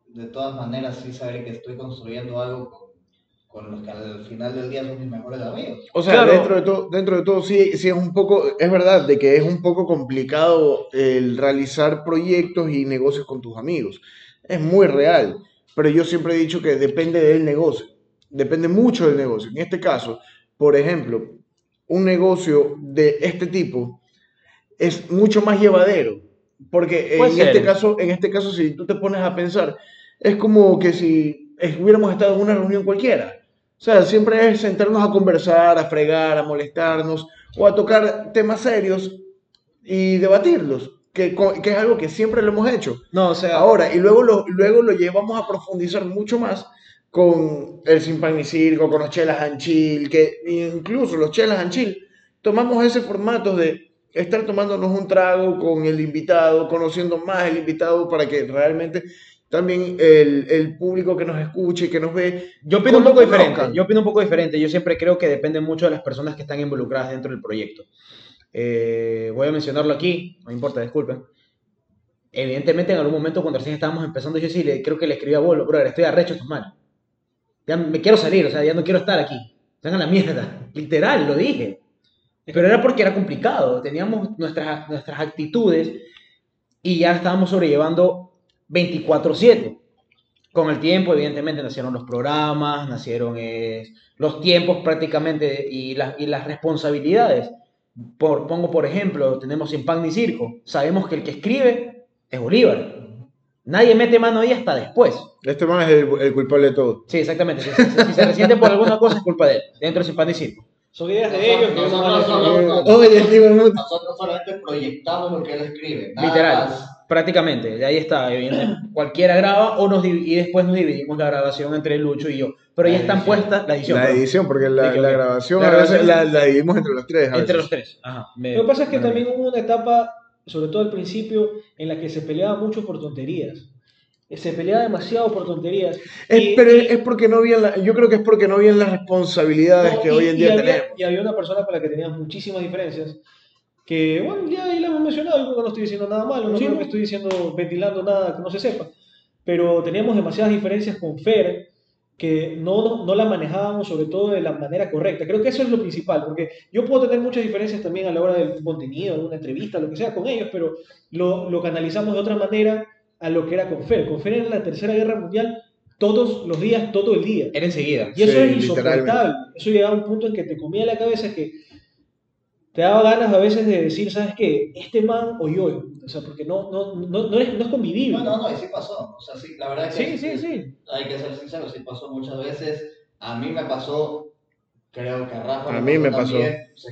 De todas maneras sí saber que estoy construyendo algo con los que al final del día son mis mejores amigos. O sea, Claro. dentro de todo, dentro de todo sí, sí es un poco, es verdad de que es un poco complicado el realizar proyectos y negocios con tus amigos. Es muy real, pero yo siempre he dicho que depende del negocio, depende mucho del negocio. En este caso, por ejemplo, un negocio de este tipo es mucho más llevadero, porque en ser. este caso, en este caso si tú te pones a pensar, es como que si hubiéramos estado en una reunión cualquiera. O sea, siempre es sentarnos a conversar, a fregar, a molestarnos o a tocar temas serios y debatirlos, que, que es algo que siempre lo hemos hecho. No, o sea, Ahora, y luego lo, luego lo llevamos a profundizar mucho más con el Sin Pan ni Circo, con los Chelas and Chill, que incluso los Chelas and Chill, tomamos ese formato de estar tomándonos un trago con el invitado, conociendo más el invitado para que realmente también el, el público que nos escuche y que nos ve Yo opino un poco conozcan. diferente. Yo opino un poco diferente. Yo siempre creo que depende mucho de las personas que están involucradas dentro del proyecto. Eh, voy a mencionarlo aquí, no importa, disculpen. Evidentemente, en algún momento, cuando recién estábamos empezando, yo sí le, creo que le escribí a Bolo, bro, estoy arrecho, estos mal. Ya me quiero salir, o sea, ya no quiero estar aquí. Están a la mierda. Literal, lo dije. Pero era porque era complicado. Teníamos nuestras, nuestras actitudes y ya estábamos sobrellevando 24-7 con el tiempo, evidentemente, nacieron los programas, nacieron eh, los tiempos prácticamente y, las- y las responsabilidades. Por, pongo por ejemplo, tenemos Sin Pan ni Circo. Sabemos que el que escribe es Bolívar. Nadie mete mano ahí hasta después. Este man es el, el culpable de todo. Sí, exactamente. Si, si- si se resiente por alguna cosa, es culpa de él. Dentro de Sin Pan ni Circo. Son ideas de ellos que Nosotros Nosotros solamente proyectamos lo que él escribe. nada Literal. más. Prácticamente. De ahí está. evidentemente. Cualquiera graba o nos divi- y después nos dividimos la grabación entre Lucho y yo. Pero ya están puestas la edición. la perdón. edición, porque la, Sí, la grabación la a veces grabación- la, la dividimos entre los tres. a Entre veces. los tres. Ajá. Me- Lo que pasa es que me- también hubo una etapa, sobre todo al principio, en la que se peleaba mucho por tonterías. Se peleaba demasiado por tonterías. Es, Y- pero y- es porque no habían, la- yo creo que es porque no habían las responsabilidades No, que y- hoy en día había, tenemos. Y había una persona con la que teníamos muchísimas diferencias. Que, bueno, ya ahí la hemos mencionado. Yo no estoy diciendo nada malo, no Sí, no. estoy diciendo, ventilando nada que no se sepa. Pero teníamos demasiadas diferencias con Fer que no, no, no la manejábamos sobre todo de la manera correcta. Creo que eso es lo principal, porque yo puedo tener muchas diferencias también a la hora del contenido, de una entrevista, lo que sea con ellos, pero lo, lo canalizamos de otra manera a lo que era con Fer. Con Fer en la Tercera Guerra Mundial todos los días, todo el día. Era enseguida. Y eso Sí, es insoportable. Eso llegaba a un punto en que te comía la cabeza que te daba ganas a veces de decir, ¿sabes qué? Este man o yo. O sea, porque no, no, no, no, es, no es convivible. No, no, no, y sí pasó. O sea, sí, la verdad que Sí, sí, sí. hay que ser sincero, sí pasó muchas veces. A mí me pasó, creo que a Rafa. A mí me pasó.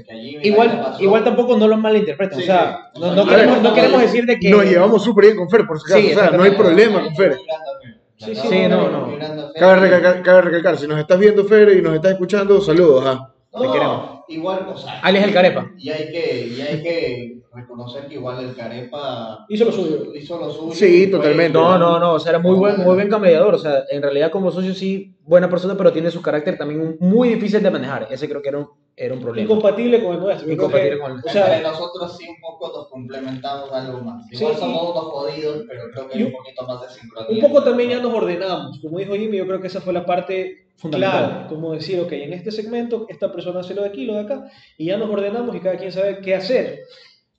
también, que Igual, pasó. igual tampoco no lo malinterpreten. Sí, o sea, sí. no, queremos, ver, no queremos decir de que. Nos llevamos súper bien con Fer, por si acaso. Sí, o sea, no hay problema con Fer. Sí, sí, Sí, no, no. Cabe recalcar, cabe recalcar, si nos estás viendo Fer y nos estás escuchando, saludos. ah. No, Te queremos. Igual, o sea. Alias el Carepa. Y hay que, y hay que reconocer que igual el Carepa Hizo lo suyo. hizo lo suyo. Sí, fue- totalmente. No, no, no, o sea, era muy buen, muy buen cambiador, o sea, en realidad como socio sí, buena persona, pero tiene su carácter también muy difícil de manejar, ese creo que era un, era un problema. Incompatible con el nuestro. Incompatible que- con el O Entre sea, nosotros sí un poco nos complementamos algo más. Sí, Igual sí. somos unos jodidos, pero creo que hay un poquito más de sincronía. un poco también ya nos ordenamos. Como dijo Jimmy, yo creo que esa fue la parte Fundamental. clave. Como decir, ok, en este segmento esta persona hace lo de aquí, lo de acá, y ya nos ordenamos y cada quien sabe qué hacer.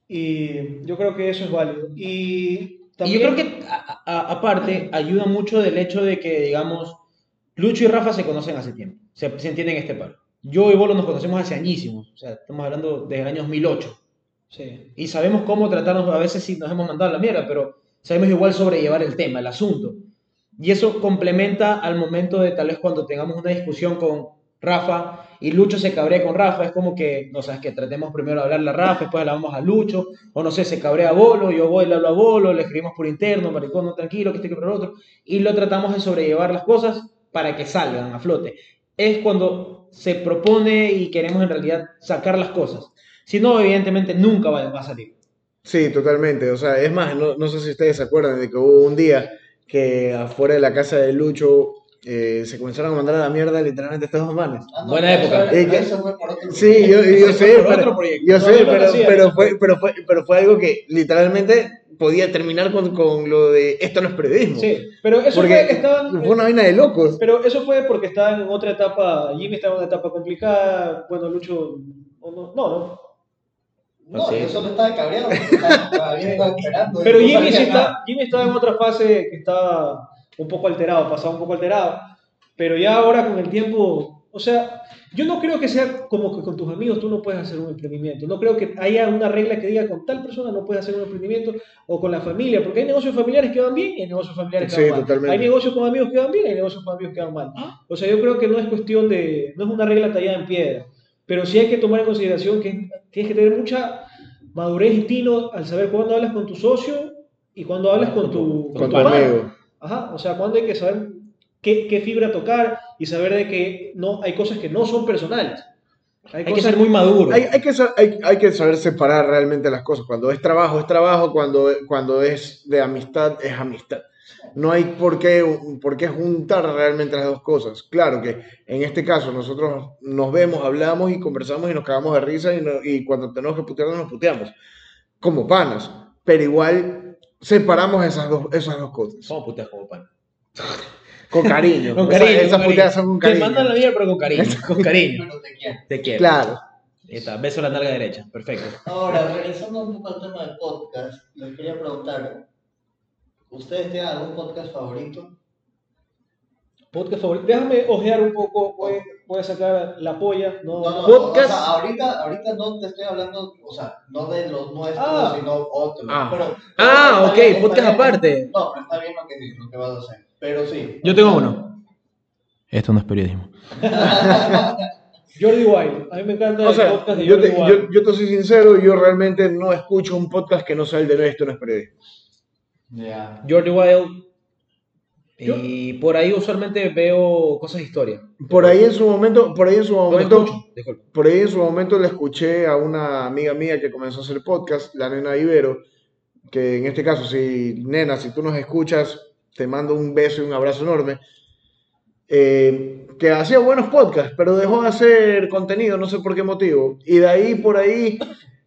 Y yo creo que eso es válido. Y Y también... yo creo que a- a- aparte ayuda mucho del hecho de que, digamos, Lucho y Rafa se conocen hace tiempo, se, se entienden este par. Yo y Bolo nos conocemos hace añísimos, o sea, estamos hablando desde el año 2008. Sí. y sabemos cómo tratarnos, a veces sí nos hemos mandado a la mierda, pero sabemos igual sobrellevar el tema, el asunto. Y eso complementa al momento de tal vez cuando tengamos una discusión con Rafa y Lucho se cabrea con Rafa, es como que, no sabes, que tratemos primero de hablarle a Rafa, después le hablamos a Lucho, o no sé, se cabrea a Bolo, yo voy y le hablo a Bolo, le escribimos por interno, maricón, no tranquilo, que este que por el otro, y lo tratamos de sobrellevar las cosas para que salgan a flote. Es cuando se propone y queremos en realidad sacar las cosas. Si no, evidentemente nunca va a salir. Sí, totalmente. O sea, es más, no, no sé si ustedes se acuerdan de que hubo un día que afuera de la casa de Lucho eh, se comenzaron a mandar a la mierda literalmente estos dos manes. Ah, no, Buena época. eso- Eh, que- eso fue por otro Sí, yo, yo sé, pero, yo No, sé, no pero, hacía pero, fue, pero, fue, pero fue algo que literalmente podía terminar con, con lo de esto no es periodismo. Sí, pero eso Porque fue, estaban- fue una vaina de locos. pero eso fue porque estaban en otra etapa, Jimmy estaba en una etapa complicada, bueno, Lucho, no, no, no, No, Sí. yo solo estaba cabreado porque estaba- estaba esperando. pero no Jimmy, sí está, Jimmy estaba en otra fase que estaba un poco alterado, pasaba un poco alterado, pero ya ahora con el tiempo, o sea, yo no creo que sea como que con tus amigos tú no puedes hacer un emprendimiento, no creo que haya una regla que diga con tal persona no puedes hacer un emprendimiento o con la familia, porque hay negocios familiares que van bien y hay negocios familiares que Sí, van mal. totalmente. Hay negocios con amigos que van bien y hay negocios con amigos que van mal. O sea, yo creo que no es cuestión de, no es una regla tallada en piedra, pero sí hay que tomar en consideración que tienes que tener mucha madurez y tino al saber cuándo hablas con tu socio y cuándo hablas con tu, Con tu pana. amigo. Ajá, o sea, cuándo hay que saber qué, qué fibra tocar y saber de que no, hay cosas que no son personales. Hay que cosas ser muy maduro. Hay, hay que, hay, hay que saber separar realmente las cosas. Cuando es trabajo, es trabajo. Cuando, cuando es de amistad, es amistad. No hay por qué, por qué juntar realmente las dos cosas. Claro que en este caso nosotros nos vemos, hablamos y conversamos y nos cagamos de risa y, no- y cuando tenemos que putearnos nos puteamos. Como panas. Pero igual separamos esas dos, esas dos cosas. ¿Cómo puteas como pan? Con cariño. Con cariño. Esas con cariño. puteadas son con Te cariño. mandan la mierda, pero con cariño. Con cariño. Pero te quiero. Te quiero. Claro. Ahí está, beso a la nalga derecha. Perfecto. Ahora, regresando un poco al tema del podcast, les quería preguntar, ¿ustedes tienen algún podcast favorito? Podcast favorito. Déjame ojear un poco, voy, voy a sacar la polla. No, No, no, Podcast. o sea, ahorita, ahorita no te estoy hablando, o sea, no de los nuestros, Ah. sino otros. Ah. Pero, Ah, ok, bien, podcast bien. aparte. No, pero está bien lo que, lo que vas a hacer. Pero sí. Yo tengo uno. Esto no es periodismo. Jordi Wild. A mí me encanta O el sea, podcast de yo Jordi te, Wild. yo, yo te soy sincero, yo realmente no escucho un podcast que no sea el de esto no es periodismo. Ya. Jordi Wild. Y por ahí usualmente veo cosas de historia. Por ahí en su momento, por ahí en su momento, escucho, por ahí en su momento le escuché a una amiga mía que comenzó a hacer podcast, la nena Ibero, que en este caso, si nena, si tú nos escuchas, te mando un beso y un abrazo enorme. eh, que hacía buenos podcasts, pero dejó de hacer contenido, no sé por qué motivo. Y de ahí por ahí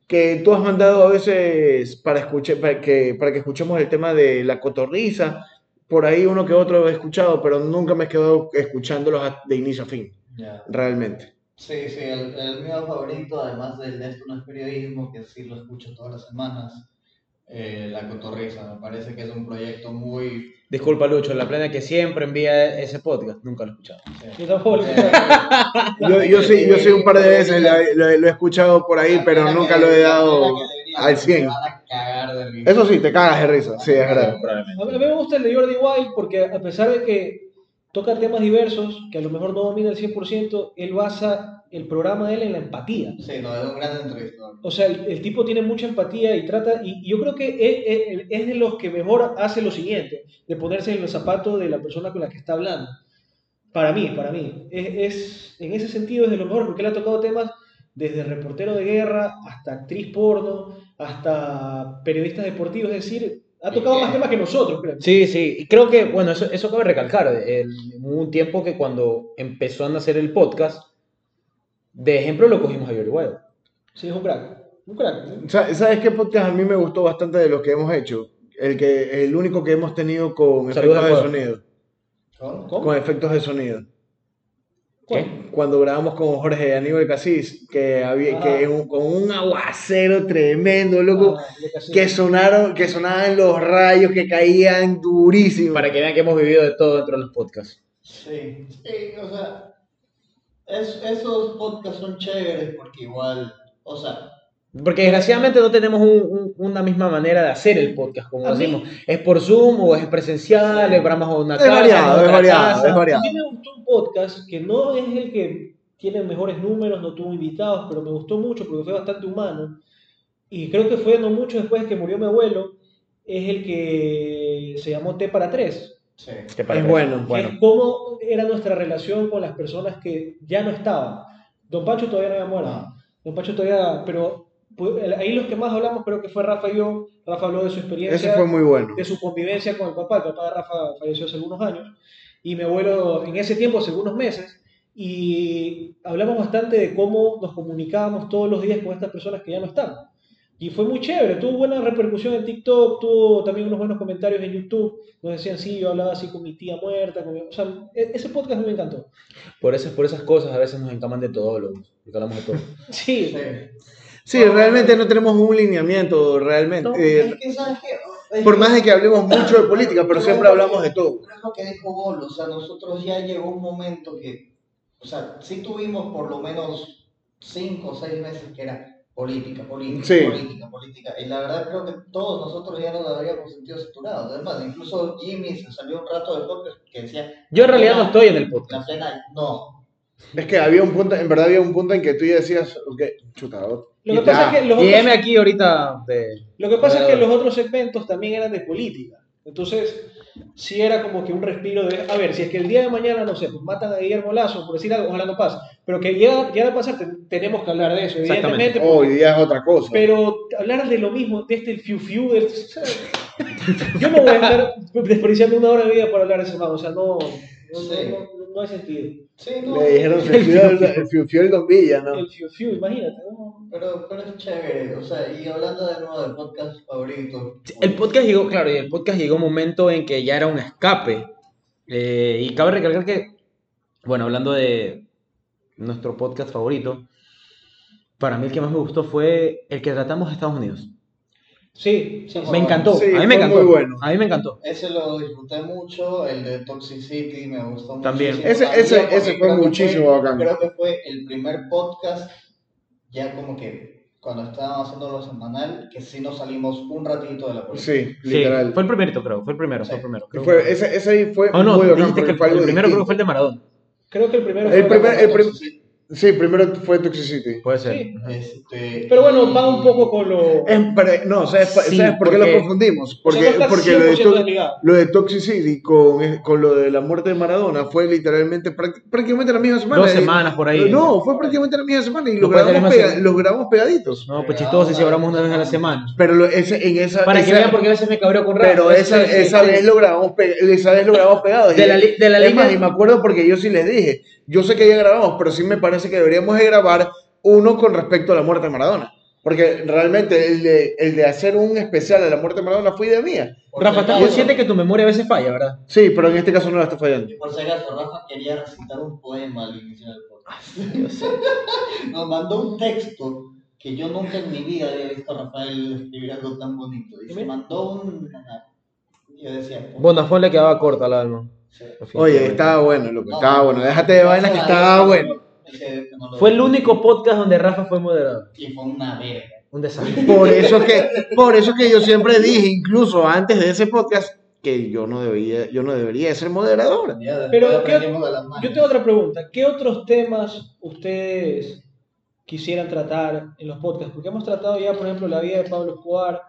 que tú has mandado a veces para, escuchar, para, que, para que escuchemos el tema de la cotorriza, por ahí uno que otro he escuchado, pero nunca me he quedado escuchándolos de inicio a fin, Ya. realmente. Sí, sí, el, el mío favorito, además del de esto no es periodismo, que sí lo escucho todas las semanas, eh, La Cotorriza, me parece que es un proyecto muy... Disculpa, Lucho, la plena que siempre envía ese podcast. Nunca lo he escuchado. Yo tampoco lo Eh, Yo, yo sí, yo sí un par de veces la- lo, lo he escuchado por ahí, pero nunca lo he dado al 100. Cagar de risa. Eso sí, te cagas de risa, sí, es verdad. A mí, a mí me gusta el de Jordi Wild porque a pesar de que toca temas diversos, que a lo mejor no domina el 100%, él basa el programa de él en la empatía. Sí, no, es un gran entrevistador. O sea, el, el tipo tiene mucha empatía y trata, y, y yo creo que es, es- es de los que mejor hace lo siguiente, de ponerse en los zapatos de la persona con la que está hablando. Para mí, para mí. Es, es- en ese sentido es de lo mejor porque él ha tocado temas desde reportero de guerra hasta actriz porno, hasta periodistas deportivos, es decir, ha tocado más temas que nosotros, creo. Sí, sí. Y creo que, bueno, eso, eso cabe recalcar. El- hubo un tiempo que cuando empezó a nacer el podcast, de ejemplo lo cogimos a Wild. Sí, es un crack. Un crack. ¿Sabes qué podcast a mí me gustó bastante de los que hemos hecho? El, que, el único que hemos tenido con Saludos efectos de sonido. ¿Cómo? Con efectos de sonido. ¿Qué? Cuando grabamos con Jorge Aníbal Casís, que había Ah. que un- con un aguacero tremendo, loco, Ah, que sonaron, que sonaban los rayos que caían durísimo. Para que vean que hemos vivido de todo dentro de los podcasts. Sí, sí, o sea, es- esos podcasts son chéveres porque igual, o sea, Porque desgraciadamente no tenemos un- un- una misma manera de hacer el podcast, como A mí- decimos. Es por Zoom o es presencial, a una Es casa, variado, es variado, casa. es variado. A mí me gustó un podcast que no es el que tiene mejores números, no tuvo invitados, pero me gustó mucho porque fue bastante humano. Y creo que fue no mucho después de que murió mi abuelo. Es el que se llamó T para tres. sí. ¿Te parece? Es bueno, Bueno, es cómo era nuestra relación con las personas que ya no estaban. Don Pancho todavía no había muerto. Ah. Don Pancho todavía, pero ahí los que más hablamos creo que fue Rafa y yo. Rafa habló de su experiencia Ese fue muy bueno. de su convivencia con el papá. El papá de Rafa falleció hace algunos años y mi abuelo en ese tiempo, hace algunos meses, y hablamos bastante de cómo nos comunicábamos todos los días con estas personas que ya no están. Y fue muy chévere, tuvo buena repercusión en TikTok, tuvo también unos buenos comentarios en YouTube. Nos decían, sí, yo hablaba así con mi tía muerta. Con mi-". O sea, e- ese podcast me encantó. por esas, por esas cosas a veces nos encaman de todólogos, porque hablamos de todo. Sí, Sí. Sí, realmente no tenemos un lineamiento, realmente. No, Eh, Es que, ¿sabes qué? Por más de que hablemos mucho de política, pero siempre hablamos de todo. Es lo que dijo Gol, o sea, nosotros ya llegó un momento que, o sea, sí tuvimos por lo menos cinco o seis meses que era política, política, Sí. política, política, y la verdad creo que todos nosotros ya nos habríamos sentido saturados. Además, incluso Jimmy se salió un rato del podcast que decía... Yo en realidad no estoy en el La podcast. plena, no. Es que había un punto, en verdad había un punto en que tú ya decías, ok, chuta, lo y que pasa ya. es que los otros- aquí ahorita de... Lo que pasa es que los otros segmentos también eran de política. Entonces, sí era como que un respiro de, a ver, si es que el día de mañana, no sé, pues matan a Guillermo Lazo, por decir algo, ojalá no pase, pero que llega, llega a pasar, te- tenemos que hablar de eso, Exactamente. evidentemente, porque- Hoy día es otra cosa. pero hablar de lo mismo, de este el fiu fiu, del... yo no voy a estar desperdiciando una hora de vida para hablar de ese mago, o sea, no, no, Sí. no, no, no hay sentido. Sí, no, Le dijeron el fiel Don Villa, ¿no? El fiu fiu, imagínate, ¿no? pero, pero es chévere. O sea, y hablando de nuevo del podcast favorito. El podcast llegó, claro, y el podcast llegó un momento en que ya era un escape. Eh, y cabe recalcar que, bueno, hablando de nuestro podcast favorito, para mí el que más me gustó fue el que tratamos de Estados Unidos. Sí, sí, sí. Me encantó, Sí, a mí me encantó. muy bueno. A mí me encantó. Ese lo disfruté mucho, el de Toxicity me gustó mucho. También. Ese- ese- ese fue muchísimo bacán. Creo que fue el primer podcast, ya como que cuando estábamos haciendo lo semanal, que sí nos salimos un ratito de la política. Sí, Sí, literal. fue el primerito, creo. Fue el primero, fue el primero. creo. Fue, ese, ese ahí fue Oh, no, muy bacán, que el, el primero creo que fue el de Maradona. Creo que el primero El fue primer- el prim- Toxicity. Sí, primero fue Toxicity. Puede ser. Sí. Este, Pero bueno, va un poco con lo... Es- pero- no, ¿sabes, Sí, ¿sabes por qué porque- lo confundimos? Porque, porque lo, de 100% to- lo de Toxicity con, con lo de la muerte de Maradona fue literalmente práct- prácticamente la misma semana. Dos semanas por ahí. No, fue prácticamente la misma semana y No los grabamos, la pega- los grabamos pegaditos. No, pues chistoso si hablamos una vez a la semana. Pero lo- ese, en esa, Para que esa- vean por qué a veces me cabreo con Rafa. pero esa, esa vez lo grabamos pe- esa vez lo grabamos pegados. De Y- la de la más, y me acuerdo porque yo sí les dije, yo sé que ya grabamos, pero sí me parece que deberíamos de grabar uno con respecto a la muerte de Maradona. Porque realmente el de, el de hacer un especial a la muerte de Maradona fue idea mía. por Rafa, estás consciente que tu memoria a veces falla, ¿verdad? Sí, pero en este caso no la está fallando. Por si acaso, Rafa quería recitar un poema al inicio del podcast. Nos mandó un texto que yo nunca en mi vida había visto a Rafael escribir algo tan bonito. Y se mandó un. Yo decía. Bonafón le quedaba corta al alma. Sí. Oye, estaba bueno, loco, No, estaba bueno. Déjate de vainas que estaba bueno. Fue el único podcast donde Rafa fue moderador. Y fue una verga. Un desastre. Por eso que, por eso que yo siempre dije, incluso antes de ese podcast, que yo no debería, yo no debería ser moderador. Pero, ¿qué-. Yo tengo otra pregunta. ¿Qué otros temas ustedes quisieran tratar en los podcasts? Porque hemos tratado ya, por ejemplo, la vida de Pablo Escobar,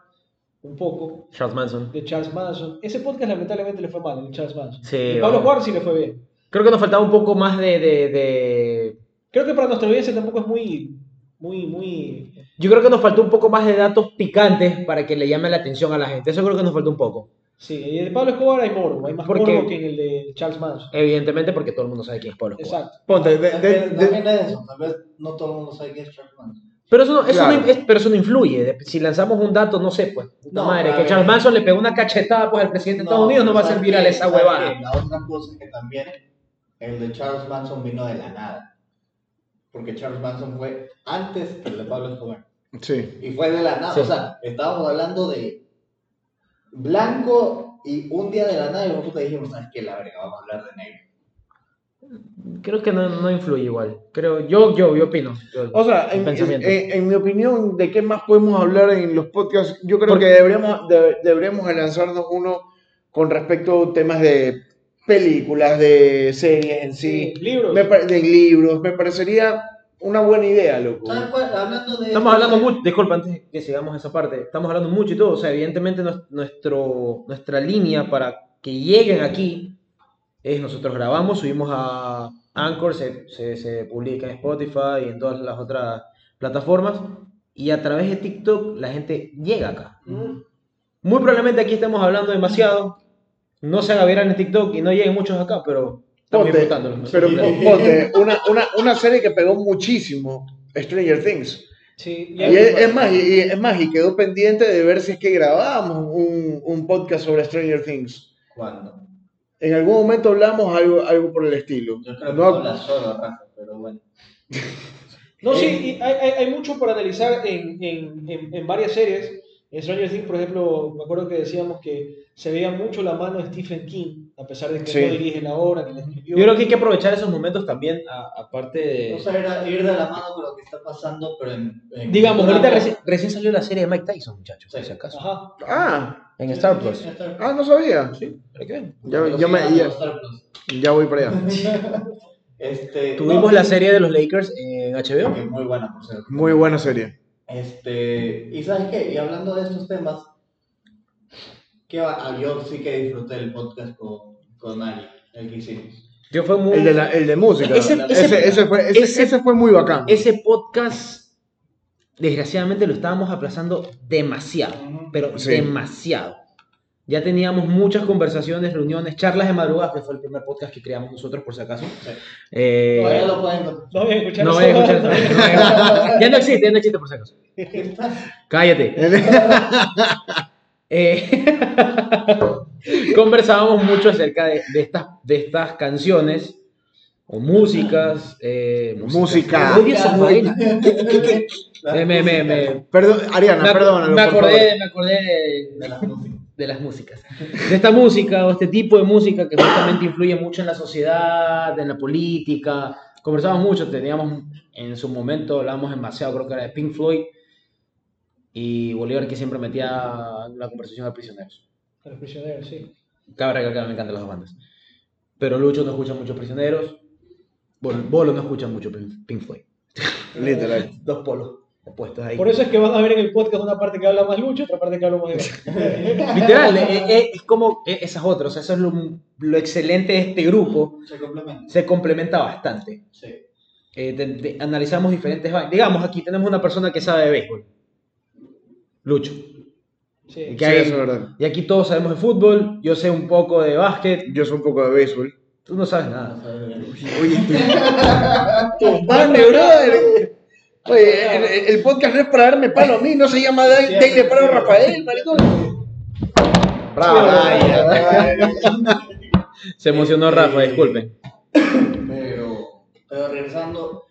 un poco, Charles Manson. de Charles Manson. Ese podcast lamentablemente le fue mal, el Charles Manson. Sí, El Pablo. Escobar sí le fue bien. Creo que nos faltaba un poco más de, de, de- Creo que para nuestra audiencia tampoco es muy, muy, muy... Yo creo que nos faltó un poco más de datos picantes para que le llame la atención a la gente. Eso creo que nos faltó un poco. Sí, y el de Pablo Escobar hay morbo, hay más Porque- morbo que en el de Charles Manson. Evidentemente porque todo el mundo sabe quién es Pablo Escobar. Exacto. Ponte, de- de- de- también es eso, tal vez no todo el mundo sabe quién es Charles Manson. Pero eso no, eso Claro. no, es- pero eso no influye. Si lanzamos un dato, no sé, pues, puta No, madre, que. Charles Manson le pegó una cachetada pues, al presidente de Estados Unidos, no va a ser ¿sabes viral esa ¿Sabes huevada. qué? La otra cosa es que también el de Charles Manson vino de la nada. Porque Charles Manson fue antes que el de Pablo Escobar. sí. Y fue de la nada. Sí. O sea, estábamos hablando de blanco y un día de la nada y nosotros te dijimos, ¿sabes qué? La verga, vamos a hablar de negro. Creo que no, no influye igual. Creo, yo, yo, yo opino. Yo- O sea, en, pensamiento. en- en mi opinión, ¿de qué más podemos hablar en los podcasts? Yo creo Porque- que deberíamos, de- deberíamos de lanzarnos uno con respecto a temas de películas, de series en sí, libros. me de libros. Me parecería una buena idea, loco. ¿Sabes cuál? Hablando de. Estamos hablando mucho, disculpa, antes que sigamos esa parte, estamos hablando mucho y todo, o sea, evidentemente nues- nuestro, nuestra línea para que lleguen aquí es nosotros grabamos, subimos a Anchor, se, se, se publica en Spotify y en todas las otras plataformas, y a través de TikTok la gente llega acá. Mm. Muy probablemente aquí estemos hablando demasiado, no se haga viral en TikTok y no lleguen muchos acá, pero estamos Ponte, pero ponte, una, una, una serie que pegó muchísimo, Stranger Things. Sí, y es, es más, y, es más, y quedó pendiente de ver si es que grabábamos un, un podcast sobre Stranger Things. ¿Cuándo? En algún momento hablamos algo, algo por el estilo. Yo creo que No- habla solo, Rafa, pero bueno. No, sí, y hay, hay, hay mucho para analizar en, en, en, en varias series. En Stranger Things, por ejemplo, me acuerdo que decíamos que se veía mucho la mano de Stephen King, a pesar de que Sí. no dirige la obra, que la escribió. Yo creo que hay que aprovechar esos momentos también, aparte de... O sea, era ir de la mano con lo que está pasando, pero en. en Digamos, ahorita reci- recién salió la serie de Mike Tyson, muchachos, por Sí. si acaso. Ajá. Ah, En Star Plus. Ah, no sabía. Sí, para que vean. Ya, Yo me- amo ya- ya voy para allá. Este, Tuvimos no, la serie de los Lakers en HBO. que muy buena, por cierto. Muy buena serie. Este, y sabes qué, y hablando de estos temas, ¿Qué va? Ah, yo sí que disfruté el podcast con, con Ari, el que hicimos. Yo fue muy... El de, la- el de música. Ese- Ese, ese- ese fue, ese, ese- ese fue muy bacán. Ese podcast, desgraciadamente, lo estábamos aplazando demasiado, pero Sí. demasiado. Ya teníamos muchas conversaciones, reuniones, charlas de madrugada, que fue el primer podcast que creamos nosotros, por si acaso. Sí. Eh, Todavía lo pueden encontrar. No voy a escuchar no eso. voy a escuchar no Ya no existe, ya no existe, por si acaso. Cállate. Eh, conversábamos mucho acerca de, de estas, de estas canciones o músicas. eh, Música. Vaina. Me, me, me, me- Perdón, Ariana, me perdónalo. me acordé, me acordé de, de las de las músicas. De esta música o este tipo de música que justamente influye mucho en la sociedad, en la política. Conversábamos mucho, teníamos en su momento, hablábamos demasiado, creo que era de Pink Floyd y Bolívar que siempre metía en la conversación a prisioneros. A los prisioneros, sí. Cabe recalcar, me encantan las dos bandas. Pero Lucho no escucha mucho prisioneros. Bol- Bolo no escucha mucho Pink Floyd. Literal. Dos polos opuestos ahí. Por eso es que van a ver en el podcast una parte que habla más Lucho, otra parte que habla más de Literal, eh, eh, es como eh, esas otras, o sea, eso es lo, lo excelente de este grupo, Se complementan. se complementa bastante. Sí. Eh, te- te- analizamos diferentes. Digamos, aquí tenemos una persona que sabe de béisbol, Lucho. Sí. Que Sí, hay- eso es verdad. y aquí todos sabemos de fútbol, yo sé un poco de básquet, Yo sé un poco de béisbol. tú no sabes nada. Oye, tu brother. Oye, el, el podcast no es para darme palo a mí, no se llama Dale Dale Palo a Rafael, maricón. Bravo. Se emocionó Rafa, disculpen. Pero, pero regresando,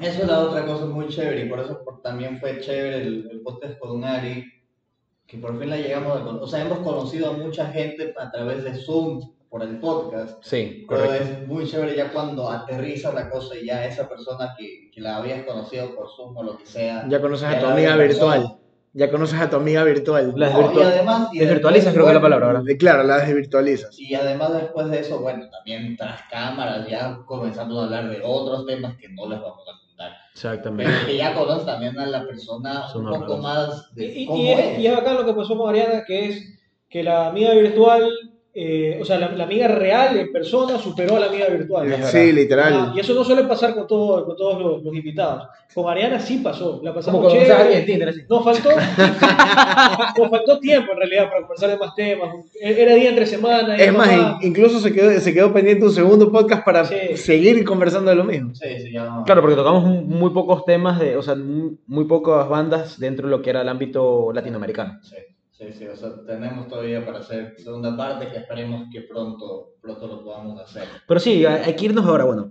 eso es la otra cosa muy chévere y por eso por- también fue chévere el, el podcast con Ari, que por fin la llegamos a conocer. O sea, hemos conocido a mucha gente a través de Zoom por el podcast. Sí, Pero correcto. es muy chévere ya cuando aterriza la cosa y ya esa persona que, que la habías conocido por Zoom o lo que sea. Ya conoces a tu amiga persona. virtual. Ya conoces a tu amiga virtual. La- No, y además, y desvirtualizas, después, creo que es la palabra ahora. Claro, la desvirtualizas. Y además después de eso, bueno, también tras cámaras ya comenzamos a hablar de otros temas que no les vamos a contar. Exactamente. Pero que ya conoces también a la persona Son un poco más de Y, y, cómo y es, es. y es bacán lo que pasó con Ariana, que es que la amiga virtual, eh, o sea, la, la amiga real en persona superó a la amiga virtual. Sí, Ah, literal. y eso no suele pasar con, todo, con todos los, los invitados. Con Ariana sí pasó, la Como pasamos cuando chévere. a alguien en Tinder, así. Nos faltó, nos faltó tiempo en realidad para conversar de más temas. Era día entre semana. Es más, incluso se quedó, se quedó pendiente un segundo podcast para Sí. seguir conversando de lo mismo. Sí, sí, ya. Claro, porque tocamos mu- muy pocos temas, de, o sea, muy, muy pocas bandas dentro de lo que era el ámbito latinoamericano. Sí, sí, sí, o sea, tenemos todavía para hacer segunda parte que esperemos que pronto, pronto lo podamos hacer. Pero sí, hay que irnos ahora, bueno.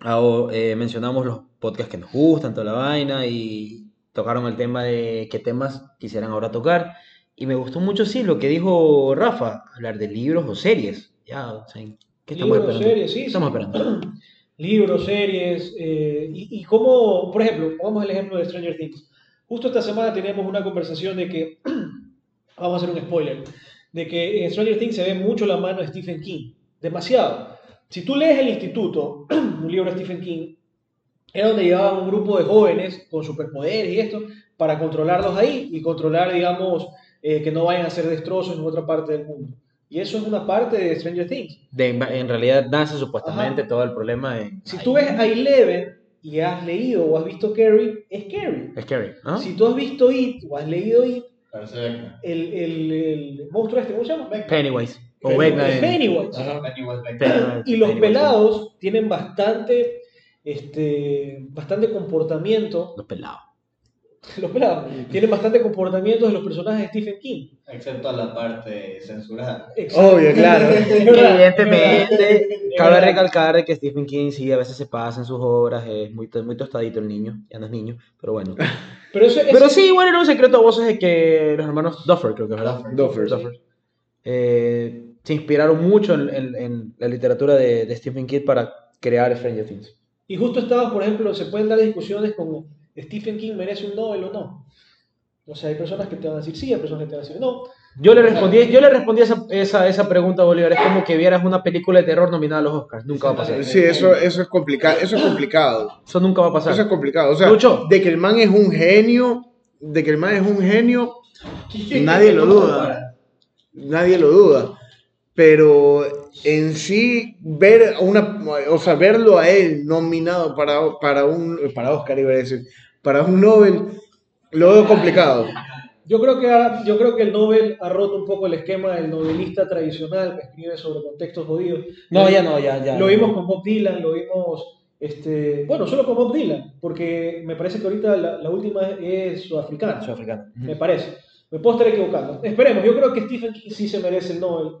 Ahora, eh, mencionamos los podcasts que nos gustan, toda la vaina, y tocaron el tema de qué temas quisieran ahora tocar. Y me gustó mucho, sí, lo que dijo Rafa, hablar de libros o series. Ya, o sea, ¿qué estamos Libros, esperando? series, sí, ¿Qué sí. estamos esperando? libros, series, eh, y, y cómo, por ejemplo, pongamos el ejemplo de Stranger Things. Justo esta semana teníamos una conversación de que, vamos a hacer un spoiler, de que en Stranger Things se ve mucho la mano de Stephen King, demasiado. Si tú lees El Instituto, un libro de Stephen King, era donde llevaban un grupo de jóvenes con superpoderes y esto, para controlarlos ahí y controlar, digamos, eh, que no vayan a hacer destrozos en otra parte del mundo. Y eso es una parte de Stranger Things. De- en realidad nace supuestamente todo el problema en... Si tú ves a Eleven y has leído o has visto Carrie, es Carrie. Es ¿no? Si tú has visto It o has leído It, El, el, el monstruo este, ¿cómo se llama? Pennywise. O Pennywise. Ajá, Pennywise Vecna. Pennywise, Y los Pennywise. pelados tienen bastante, este, bastante comportamiento, Los pelados. los pelados tienen bastante comportamiento de los personajes de Stephen King. Excepto a la parte censurada. Obvio, claro. Evidentemente, cabe recalcar de que Stephen King sí a veces se pasa en sus obras, es muy, to- muy tostadito el niño, ya no es niño, pero bueno. Pero, eso, Pero ese- sí, igual era un secreto a voces de que los hermanos Duffer, creo que es verdad. Duffer. Duffer. Eh, se inspiraron mucho en, en- en la literatura de, de Stephen King para crear Stranger Things. Y justo estaba, por ejemplo, se pueden dar discusiones como Stephen King merece un Nobel o no. O sea, hay personas que te van a decir sí, hay personas que te van a decir no. Yo le respondí, yo le respondí esa, esa, esa pregunta a Bolívar, es como que vieras una película de terror nominada a los Oscars, nunca va a pasar. Sí, eso, eso es complicado. Eso es complicado. Eso nunca va a pasar. Eso es complicado. O sea, Lucho. de que el man es un genio, de que el man es un genio, Nadie lo duda. Nadie lo duda. Pero en sí, ver a una, o sea, verlo a él nominado para, para un, para Oscar iba a decir, para un Nobel, lo veo complicado. Yo creo, que ha- yo creo que el Nobel ha roto un poco el esquema del novelista tradicional que escribe sobre contextos jodidos. No, ya no, ya, ya. Lo vimos con Bob Dylan, lo vimos, este, bueno, solo con Bob Dylan, porque me parece que ahorita la, la última es sudafricana, Sudafricano. me parece. Me puedo estar equivocando. Esperemos, yo creo que Stephen King sí se merece el Nobel.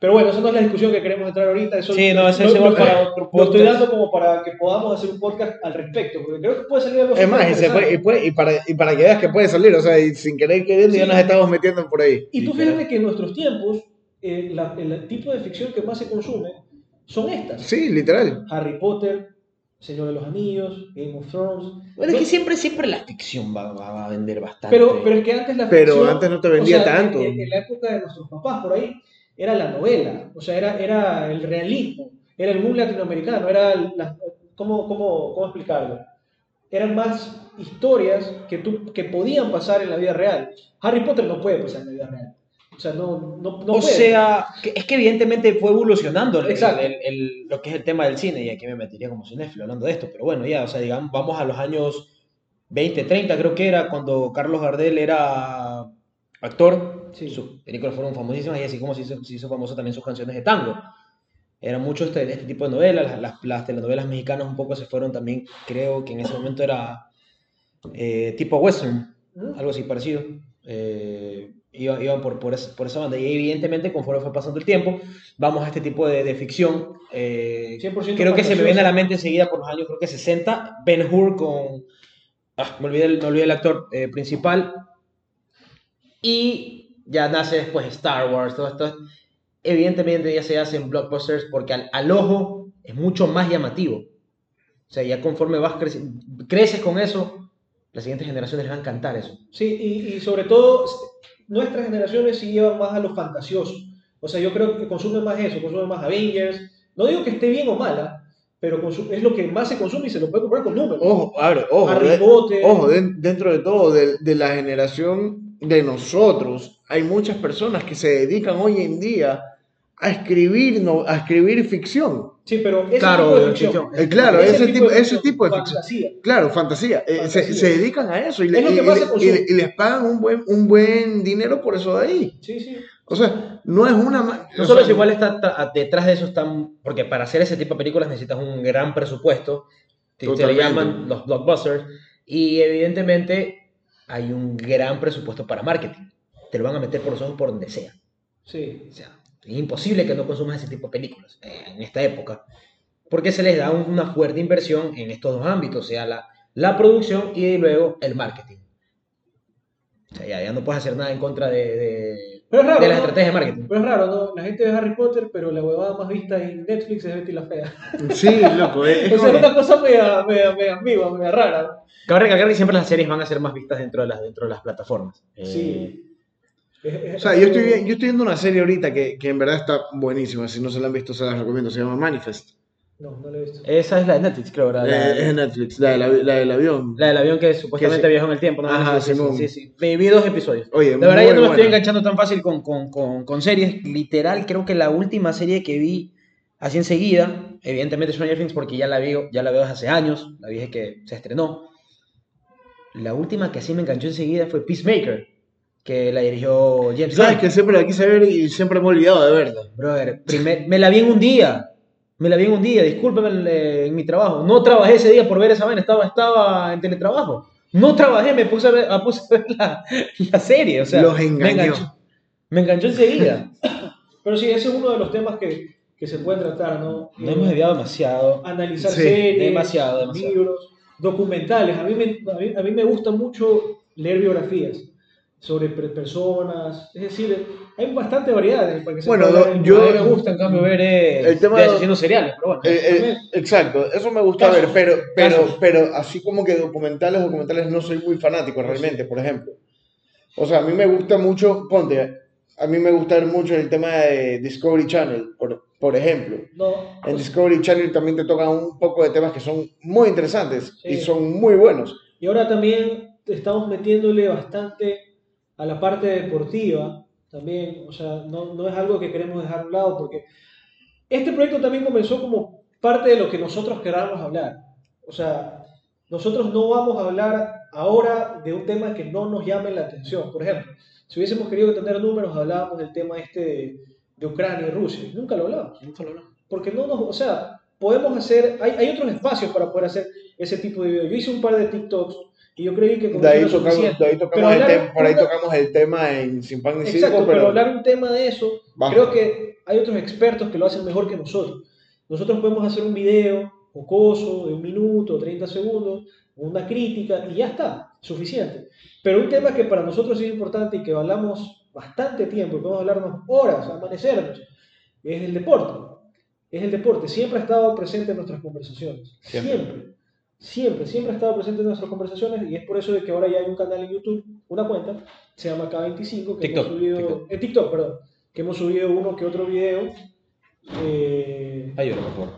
Pero bueno, esa no es la discusión que queremos entrar ahorita. Eso Sí, no, ese lo- para otro Lo estoy podcast. dando como para que podamos hacer un podcast al respecto, porque creo que puede salir algo Es más, y, se puede- y, puede- y para, y para que veas que puede salir, o sea, y sin querer queriendo ya Sí. nos estamos metiendo por ahí. Y tú fíjate que en nuestros tiempos, eh, la- el tipo de ficción que más se consume son estas. Sí, literal. Harry Potter, Señor de los Anillos, Game of Thrones. Bueno, es que No- siempre, siempre la ficción va, va- va a vender bastante. pero, pero es que antes la Pero ficción... antes no te vendía o sea, tanto. En, en la época de nuestros papás, por ahí, era la novela. O sea, era, era el realismo. Era el boom latinoamericano. Era la- ¿cómo, cómo, ¿Cómo explicarlo? Eran más historias que, tú, que podían pasar en la vida real. Harry Potter no puede pasar en la vida real. O sea, no, no, no o puede. sea, es que evidentemente fue evolucionando el- el- el- lo que es el tema del cine, y aquí me metería como cinéfilo hablando de esto, pero bueno, ya, o sea, digamos, vamos a los años 20, 30, creo que era cuando Carlos Gardel era actor, Sí. sus películas fueron famosísimas y así como se hizo, se hizo famoso también sus canciones de tango. Era mucho este, este tipo de novelas, las, las- las telenovelas mexicanas un poco se fueron también, creo que en ese momento era eh, tipo western, algo así parecido. Eh, iba- iban por, por, esa, por esa banda. Y evidentemente, conforme fue pasando el tiempo, vamos a este tipo de, de ficción. eh, 100% creo que se me viene a la mente enseguida por los años, creo que 60, Ben Hur con... ah, me, olvidé me olvidé el actor eh, principal. Y ya nace después Star Wars, todo esto. Evidentemente ya se hacen blockbusters porque al, al ojo es mucho más llamativo. O sea, ya conforme vas creces con eso, las siguientes generaciones les va a encantar eso. Sí, y, y sobre todo nuestras generaciones sí llevan más a lo fantasioso. O sea, yo creo que consumen más eso, consumen más Avengers. No digo que esté bien o mala, pero es lo que más se consume y se lo puede comprar con números. Ojo, abre, ojo, Harry de- Potter. ojo, de- dentro de todo, de, de la generación de nosotros, hay muchas personas que se dedican hoy en día a escribir, no, a escribir ficción. Sí, pero ese Claro, tipo de de ficción. Eh, claro, ese, tipo, ese tipo de ficción. fantasía. Claro, fantasía. Eh, se, Fantasía. se dedican a eso y, le- Es y- y- y- les pagan un buen, un buen dinero por eso de ahí. Sí, sí. O sea, no es una... No o solo sea, es igual está detrás de eso están, porque para hacer ese tipo de películas necesitas un gran presupuesto, que se le llaman los blockbusters, y evidentemente hay un gran presupuesto para marketing. Te lo van a meter por los ojos por donde sea. Sí. O sea, es imposible que no consumas ese tipo de películas eh, en esta época, porque se les da un- una fuerte inversión en estos dos ámbitos, o sea, la, la producción y luego el marketing. O sea, ya, ya no puedes hacer nada en contra de, de, Pero es raro. de las ¿no? estrategias de marketing. Pero es raro, ¿no? La gente ve Harry Potter, pero la huevada más vista en Netflix es Betty la Fea. Sí, loco. Es, es O sea, es como- una cosa media, media, media ambigua, media rara. Cabe recalcar que siempre las series van a ser más vistas dentro de las, dentro de las plataformas. Eh, Sí. O sea, yo estoy, yo estoy viendo una serie ahorita que, que en verdad está buenísima. Si no se la han visto, se las recomiendo. Se llama Manifest. No, no lo he visto. Esa es la de Netflix, creo, la, la- Eh, es de Netflix, la, de la- la del avión. la del avión que supuestamente Que se- viajó en el tiempo. ¿no? Ajá, sí, sí, sí. Me vi dos episodios. Oye, De verdad, yo no me estoy enganchando tan fácil con, con, con, con series. Literal, creo que la última serie que vi así enseguida, evidentemente Stranger Things, porque ya la, veo, ya la veo desde hace años, la vi desde que se estrenó. La última que así me enganchó enseguida fue Peacemaker, que la dirigió James Sabes Gunn. que siempre la quise ver y siempre me he olvidado de verla. Brother, primer- me la vi en un día. Me la vi en un día, discúlpeme en, eh, en mi trabajo. No trabajé ese día por ver esa vaina, estaba, estaba en teletrabajo. No trabajé, me puse a ver, a puse a ver la, la serie. O sea, Los Me engañó. enganchó, me enganchó enseguida. Pero sí, ese es uno de los temas que, que se pueden tratar, ¿no? No hemos desviado demasiado. Analizar Sí, series, demasiado, demasiado. libros, documentales. A mí, me, a, mí, a mí me gusta mucho leer biografías sobre per- personas. Es decir, hay bastante variedad. en- se Bueno, en- yo- a mí me gusta, en cambio, ver eh, El tema de asesinos seriales, pero bueno. Eh, eh, exacto, eso me gusta Casos. ver, pero, pero, Casos. pero así como que documentales, documentales no soy muy fanático realmente, por ejemplo. O sea, a mí me gusta mucho, ponte, a mí me gusta ver mucho el tema de Discovery Channel, por, por ejemplo. No, En Discovery Channel también te tocan un poco de temas que son muy interesantes y Sí. son muy buenos. Y ahora también estamos metiéndole bastante a la parte deportiva también, o sea, no, no es algo que queremos dejar a un lado porque este proyecto también comenzó como parte de lo que nosotros queramos hablar. O sea, nosotros no vamos a hablar ahora de un tema que no nos llame la atención. Por ejemplo, si hubiésemos querido tener números, hablábamos del tema este de, de Ucrania y Rusia. Y Nunca lo hablamos. Nunca lo hablamos. Porque no nos, o sea, podemos hacer, hay, hay otros espacios para poder hacer ese tipo de videos. Yo hice un par de TikToks y yo creí que con De ahí eso tocamos, de ahí tocamos Pero el hablar- tema, por ahí tocamos el tema en Sin Pan ni Circo, Exacto, pero, pero, hablar un tema de eso, Bajo. creo que hay otros expertos que lo hacen mejor que nosotros. Nosotros podemos hacer un video jocoso de un minuto, 30 segundos, una crítica y ya está, suficiente. Pero un tema que para nosotros es importante y que hablamos bastante tiempo, y podemos hablarnos horas, amanecernos, es el deporte. Es el deporte, siempre ha estado presente en nuestras conversaciones. Siempre. Siempre. Siempre, siempre ha estado presente en nuestras conversaciones y es por eso de que ahora ya hay un canal en YouTube, una cuenta, se llama K25, que TikTok, hemos subido, TikTok. eh, TikTok, perdón, que hemos subido uno que otro video. eh, Ayúdame, por favor.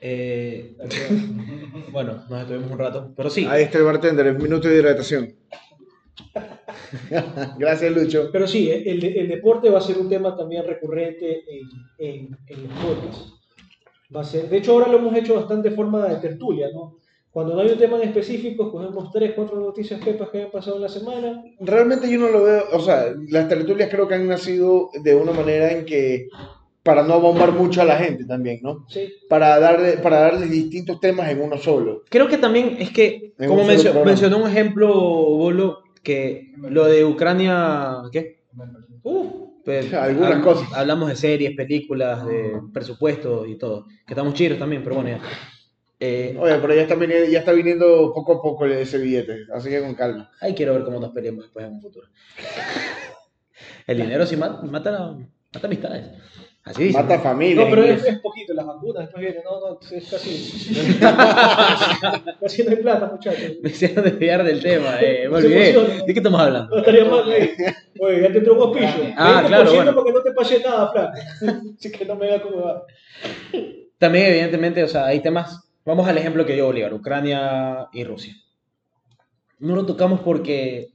Eh, bueno, nos estuvimos un rato, pero sí. ahí está el bartender, el minuto de hidratación. Gracias, Lucho. pero sí, el, el deporte va a ser un tema también recurrente en, en, en los podcasts. Va a ser, de hecho, ahora lo hemos hecho bastante de forma de tertulia, ¿no? Cuando no hay un tema en específico, cogemos tres, cuatro noticias pepas que hayan pasado en la semana. Realmente yo no lo veo, o sea, las tertulias creo que han nacido de una manera en que, para no bombar mucho a la gente también, ¿no? Sí, Para darle, para darles distintos temas en uno solo. Creo que también es que, En como mencio- mencionó un ejemplo, Bolo, que lo de Ucrania, ¿qué? Uf, Pues, Algunas hab- cosas. Hablamos de series, películas, de presupuesto y todo. Que estamos chidos también, pero bueno, ya. Eh, Oye, pero ya está, viniendo, ya está viniendo poco a poco ese billete, así que con calma. ahí quiero ver cómo nos peleemos después en un futuro. El dinero sí mata, mata, mata amistades. Así dice. Mata familia. No, pero es, es poquito, las vacunas, después viene, no, no, es casi. casi no hay plata, muchachos. Me hicieron desviar del tema, eh, me olvidé. ¿De qué estamos hablando? No estaría mal, güey. Oye, ya te entró un auspicio. Ah, 20% claro, bueno. porque no te pasé nada, flaco. Así que no me da como va. También, evidentemente, o sea, hay temas. Vamos al ejemplo que dio Bolívar, Ucrania y Rusia. No lo tocamos porque,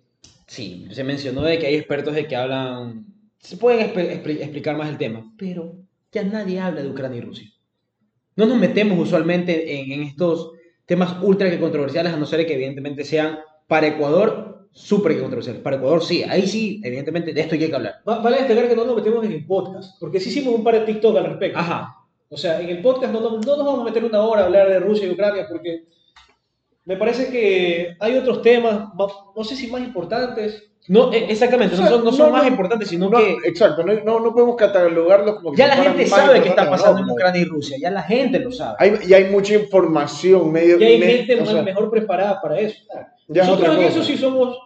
sí, se mencionó de que hay expertos de que hablan, se pueden explicar más el tema, pero ya nadie habla de Ucrania y Rusia. No nos metemos usualmente en, en estos temas ultra que controversiales, a no ser que evidentemente sean para Ecuador súper que controversiales. Para Ecuador sí, ahí sí, evidentemente, de esto hay que hablar. Va- Vale destacar que no nos metemos en el podcast, porque sí hicimos un par de TikTok al respecto. Ajá, O sea, en el podcast no, no, no nos vamos a meter una hora a hablar de Rusia y Ucrania, porque me parece que hay otros temas, ma- no sé si más importantes. No, e- exactamente, O no sea, son, no son no, más no, importantes, sino No, que exacto, no, no, no podemos catalogarlos como que Ya la gente sabe que está pasando en Ucrania y Rusia, ya la gente lo sabe. Hay, y hay mucha información, medio. Y hay me- gente o más- sea, mejor preparada para eso. ya es Nosotros otra en eso sí somos,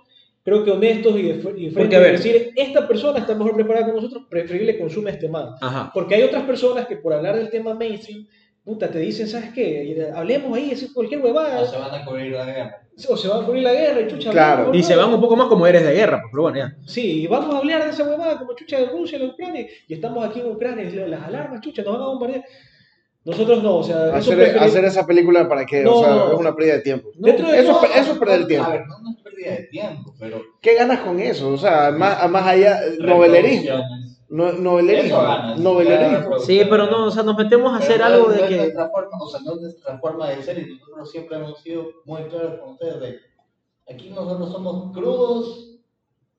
creo que honestos y de, y de frente Porque, a ver. decir, esta persona está mejor preparada que nosotros, preferible consume este man. Ajá. Porque hay otras personas que por hablar del tema mainstream, puta, te dicen, ¿sabes qué? Hablemos ahí, cualquier huevada, O se van a cubrir la guerra. o se va a cubrir la guerra y chucha. Claro. Y se van un poco más como eres de guerra, pues, pero bueno, ya. Sí, y vamos a hablar de esa huevada como chucha de Rusia, de Ucrania, y estamos aquí en Ucrania, y las alarmas, chucha, nos van a bombardear. Nosotros no, o sea, Hacer, esa película para que, No, o sea, no. es una pérdida de tiempo. Eso, todo- es- eso es perder el tiempo. A ver, no, no es pérdida de tiempo, pero. ¿Qué ganas con eso? O sea, más, más allá, novelerismo. No, novelerismo. Eso ganas. Novelerismo. Sí, pero no, o sea, nos metemos a hacer Pero algo no de que. nuestra forma, o sea, no es nuestra forma de ser y nosotros siempre hemos sido muy claros con ustedes de aquí nosotros somos crudos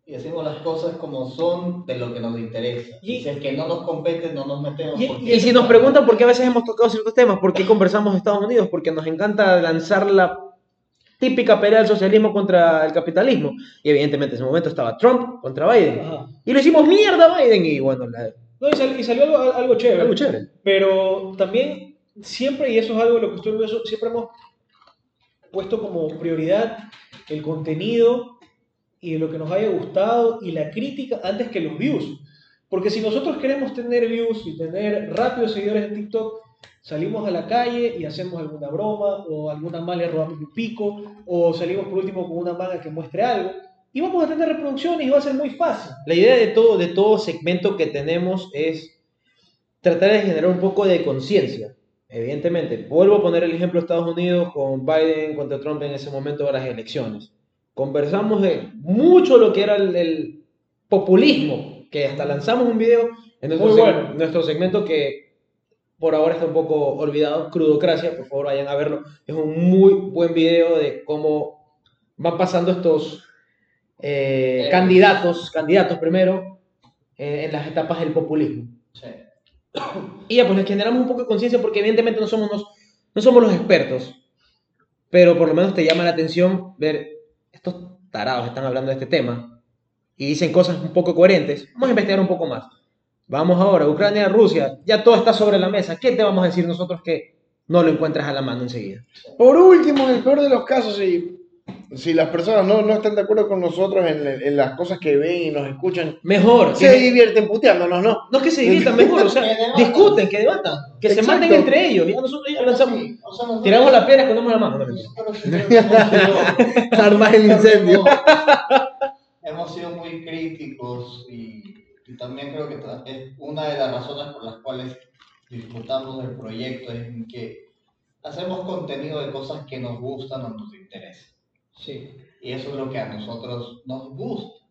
y hacemos las cosas como son de lo que nos interesa. Y- Y si es que no nos compete, no nos metemos. Y- Y si nos preguntan por qué a veces hemos tocado ciertos temas, por qué conversamos de Estados Unidos, porque nos encanta lanzar la típica pelea del socialismo contra el capitalismo. Y evidentemente en ese momento estaba Trump contra Biden. Ajá. Y le hicimos mierda a Biden y bueno, la, No, y, sal- y salió algo, algo chévere. algo chévere. Pero también siempre, y eso es algo de lo que estoy orgulloso, siempre hemos puesto como prioridad el contenido y lo que nos haya gustado y la crítica antes que los views. Porque si nosotros queremos tener views y tener rápidos seguidores en TikTok, salimos a la calle y hacemos alguna broma o alguna mala robamos un pico o salimos por último con una manga que muestre algo y vamos a tener reproducciones y va a ser muy fácil. La idea de todo, de todo segmento que tenemos es tratar de generar un poco de conciencia. Evidentemente, vuelvo a poner el ejemplo de Estados Unidos con Biden contra Trump en ese momento de las elecciones. conversamos de mucho lo que era el, el populismo, que hasta lanzamos un video en seg- nuestro segmento que por ahora está un poco olvidado, Crudocracia, por favor vayan a verlo. Es un muy buen video de cómo van pasando estos eh, Eh. candidatos, candidatos primero, eh, en las etapas del populismo. Sí. Y ya, pues les generamos un poco de conciencia porque evidentemente no somos, los, no somos los expertos, pero por lo menos te llama la atención ver estos tarados están hablando de este tema y dicen cosas un poco coherentes. Vamos a investigar un poco más. Vamos ahora, Ucrania, Rusia, ya todo está sobre la mesa. ¿Qué te vamos a decir nosotros que no lo encuentras a la mano enseguida? Por último, en el peor de los casos, si, si las personas no, no están de acuerdo con nosotros en, en las cosas que ven y nos escuchan, Mejor, se que, divierten puteándonos, ¿no? no que se diviertan mejor, o sea, Que debatan. discuten, que debatan, que se maten entre ellos. Ya nosotros ya lanzamos, Sí, o sea, nosotros- tiramos la piedra, escondemos la mano. Armas el incendio. hemos sido muy críticos y, y también creo que es una de las razones por las cuales disfrutamos del proyecto es en que hacemos contenido de cosas que nos gustan o nos interesan. Sí. Y eso es lo que a nosotros nos gusta.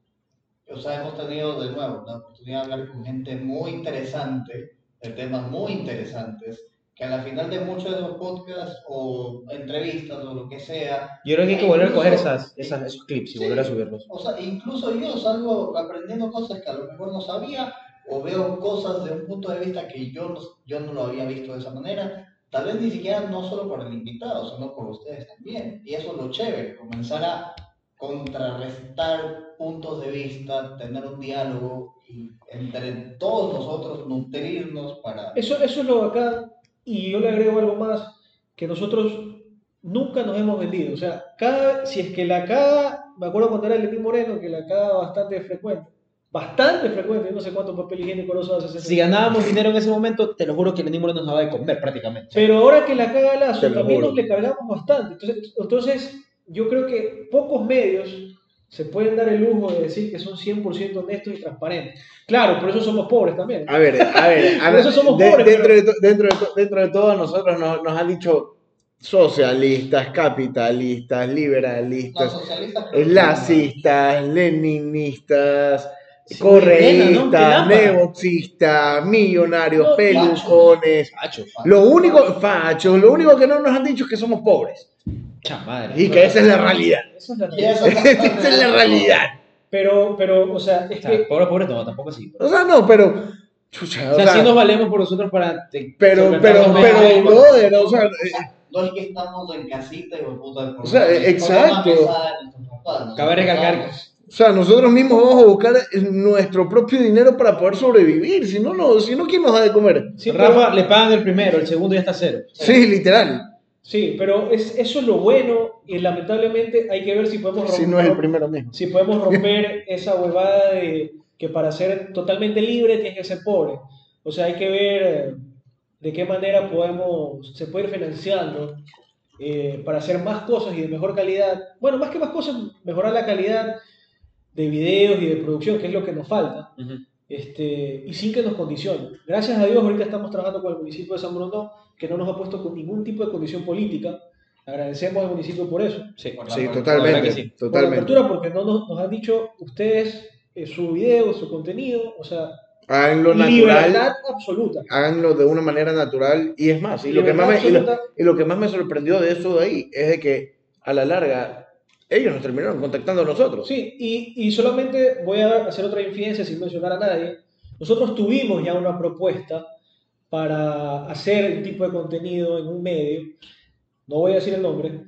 O sea, hemos tenido de nuevo la oportunidad de hablar con gente muy interesante, de temas muy interesantes, que a la final de muchos de los podcasts o entrevistas o lo que sea, Yo creo que hay que volver a coger esas, esas- esos clips y volver a subirlos. o sea, incluso yo salgo aprendiendo cosas que a lo mejor no sabía o veo cosas de un punto de vista que yo no, yo no lo había visto de esa manera. Tal vez ni siquiera no solo por el invitado, sino por ustedes también. Y eso es lo chévere, comenzar a contrarrestar puntos de vista, tener un diálogo y entre todos nosotros nutrirnos para... Eso, eso es lo bacán. Y yo le agrego algo más, que nosotros nunca nos hemos vendido. O sea, cada, si es que la caga, me acuerdo cuando era Lenín Moreno, que la caga bastante frecuente. Bastante frecuente, yo no sé cuánto papel higiénico usaba ese Si ganábamos dinero en ese momento, te lo juro que el Moreno nos daba de comer prácticamente. Pero ahora que la caga Lazo, lo también juro. nos le cargamos bastante. Entonces, entonces, yo creo que pocos medios se pueden dar el lujo de decir que son 100% honestos y transparentes. Claro, por eso somos pobres también. A ver, a ver, a Por ver, eso somos de- pobres, dentro, pero- de to- dentro, de to- dentro de todos nosotros nos, nos han dicho socialistas, capitalistas, liberalistas, lacistas, leninistas, Sí, correístas, millonarios, No, pelucones. Pacho, Lo único, fachos, lo único que no nos han dicho es que somos pobres. Chamadre. Y que esa es la realidad. Es la Esa es la realidad. Pero, pero, o sea, es O sea, que pobre, pobre, no, tampoco así. O sea, no, pero. chucha, O sea, sí nos valemos por nosotros para... te- pero, pero, pero, medios. brother, o sea, eh, No es que estamos en casita y puta, O sea, una exacto. Cabe recalcar O sea, nosotros mismos vamos a buscar nuestro propio dinero para poder sobrevivir. Si no, no, si no ¿quién nos da de comer? sí, pero- Rafa le pagan el primero, el segundo ya está cero. Sí, literal. Sí, pero es, eso es lo bueno y lamentablemente hay que ver si podemos Si no es el primero mismo. si podemos romper esa huevada de que para ser totalmente libre tienes que ser pobre. O sea, hay que ver eh, de qué manera podemos, se puede ir financiando eh, para hacer más cosas y de mejor calidad. Bueno, más que más cosas, mejorar la calidad de videos y de producción, que es lo que nos falta, este, y sin que nos condicione. Gracias a Dios, ahorita estamos trabajando con el municipio de San Bruno, que no nos ha puesto con ningún tipo de condición política. Agradecemos al municipio por eso. Sí. por la Sí, totalmente. sí. Por la Totalmente. apertura, porque no nos, nos han dicho ustedes eh, su video, su contenido, o sea, Háganlo natural. absoluta. Háganlo de una manera natural. Y es más, y lo, que más me, y, lo, y lo que más me sorprendió de eso de ahí es de que a la larga ellos nos terminaron contactando a nosotros. Sí, y, y solamente voy a hacer otra infidencia sin mencionar a nadie. Nosotros tuvimos ya una propuesta para hacer un tipo de contenido en un medio, no voy a decir el nombre,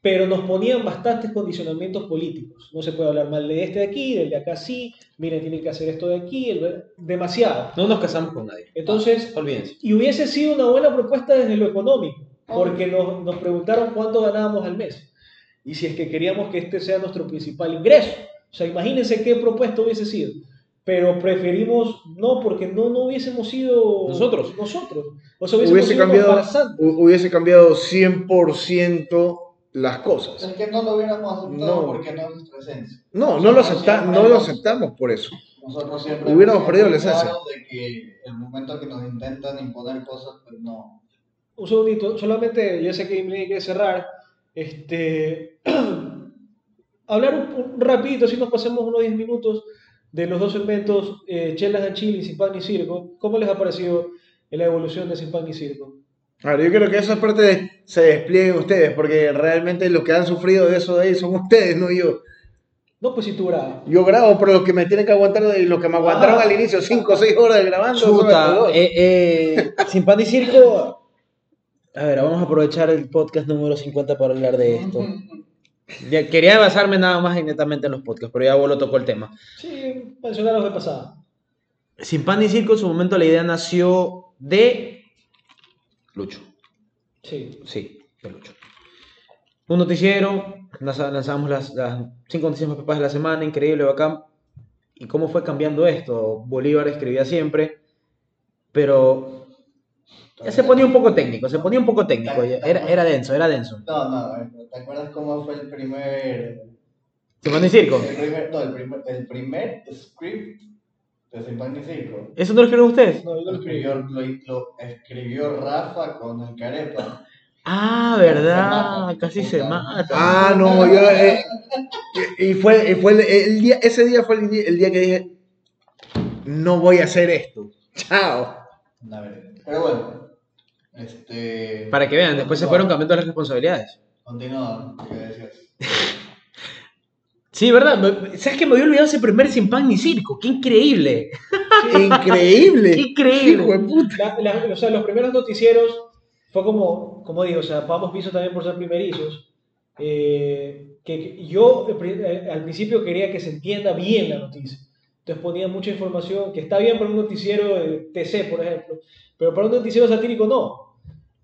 pero nos ponían bastantes condicionamientos políticos. No se puede hablar mal de este de aquí, del de acá sí, miren, tienen que hacer esto de aquí, el- demasiado. No nos casamos con nadie. Entonces, Olvídense. y hubiese sido una buena propuesta desde lo económico, porque nos, nos preguntaron cuánto ganábamos al mes y si es que queríamos que este sea nuestro principal ingreso. O sea, imagínense qué propuesta hubiese sido. Pero preferimos no, porque no, no hubiésemos sido Nosotros. Nosotros. O sea, hubiésemos Hubiese cambiado, hubiese cambiado 100% las cosas. Es que no lo hubiéramos aceptado No. porque no es nuestra esencia. No, no lo, acepta, no lo aceptamos por eso. Nosotros siempre Hubiéramos perdido la esencia. claros de que el momento que nos intentan imponer cosas, pues no. Un segundito, solamente, yo sé que me hay que cerrar. Este, hablar un, un rapidito, así nos pasemos unos 10 minutos de los dos segmentos, eh, Chelas de Chile y Sin Pan ni Circo. ¿Cómo les ha parecido la evolución de Sin Pan ni Circo? Claro, yo creo que esa parte de- se despliegue en ustedes, porque realmente los que han sufrido de eso de ahí son ustedes, no yo. No, pues si tú grabas. Yo grabo, pero los que me tienen que aguantar, los que me aguantaron Ah. al inicio, 5 o 6 horas grabando, Chuta, eh, eh, sin pan y circo. A ver, vamos a aprovechar el podcast número 50 para hablar de esto. Quería basarme nada más y netamente en los podcasts, pero ya Bolo tocó el tema. Sí, mencionaros de pasada. Sin pan y circo, en su momento la idea nació de Lucho. Sí. Sí, de Lucho. Un noticiero, lanza- lanzamos las, las cinco noticias más pepas de la semana, increíble, bacán. ¿Y cómo fue cambiando esto? Bolívar escribía siempre, pero ya se ponía un poco técnico, se ponía un poco técnico, era, era denso, era denso. No, no, a ver, ¿te acuerdas cómo fue el primer. Sin pan y circo. El primer, no, el primer, el primer script de Pan ni Circo? ¿Eso no lo escribieron ustedes? No, yo Lo escribió, lo, lo escribió Rafa con el Carepa. Ah, Se verdad, mata, casi se mata. Ah, no, yo. eh, y fue, y fue el, el día, ese día fue el día, el día que dije: No voy a hacer esto. Chao. La verdad. Pero bueno, este. Para que vean, después se fueron cambiando las responsabilidades. Continúa, ¿qué decías? Sí, ¿verdad? ¿Sabes que me había olvidado ese primer sin pan ni circo? ¡Qué increíble! Increíble. ¡Qué increíble! Hijo de puta. La- la- o sea, los primeros noticieros fue como, como digo, o sea, vamos piso también por ser primerizos. eh, que, que yo eh, eh, al principio quería que se entienda bien la noticia. Entonces ponía mucha información que está bien para un noticiero de TC, por ejemplo, pero para un noticiero satírico no.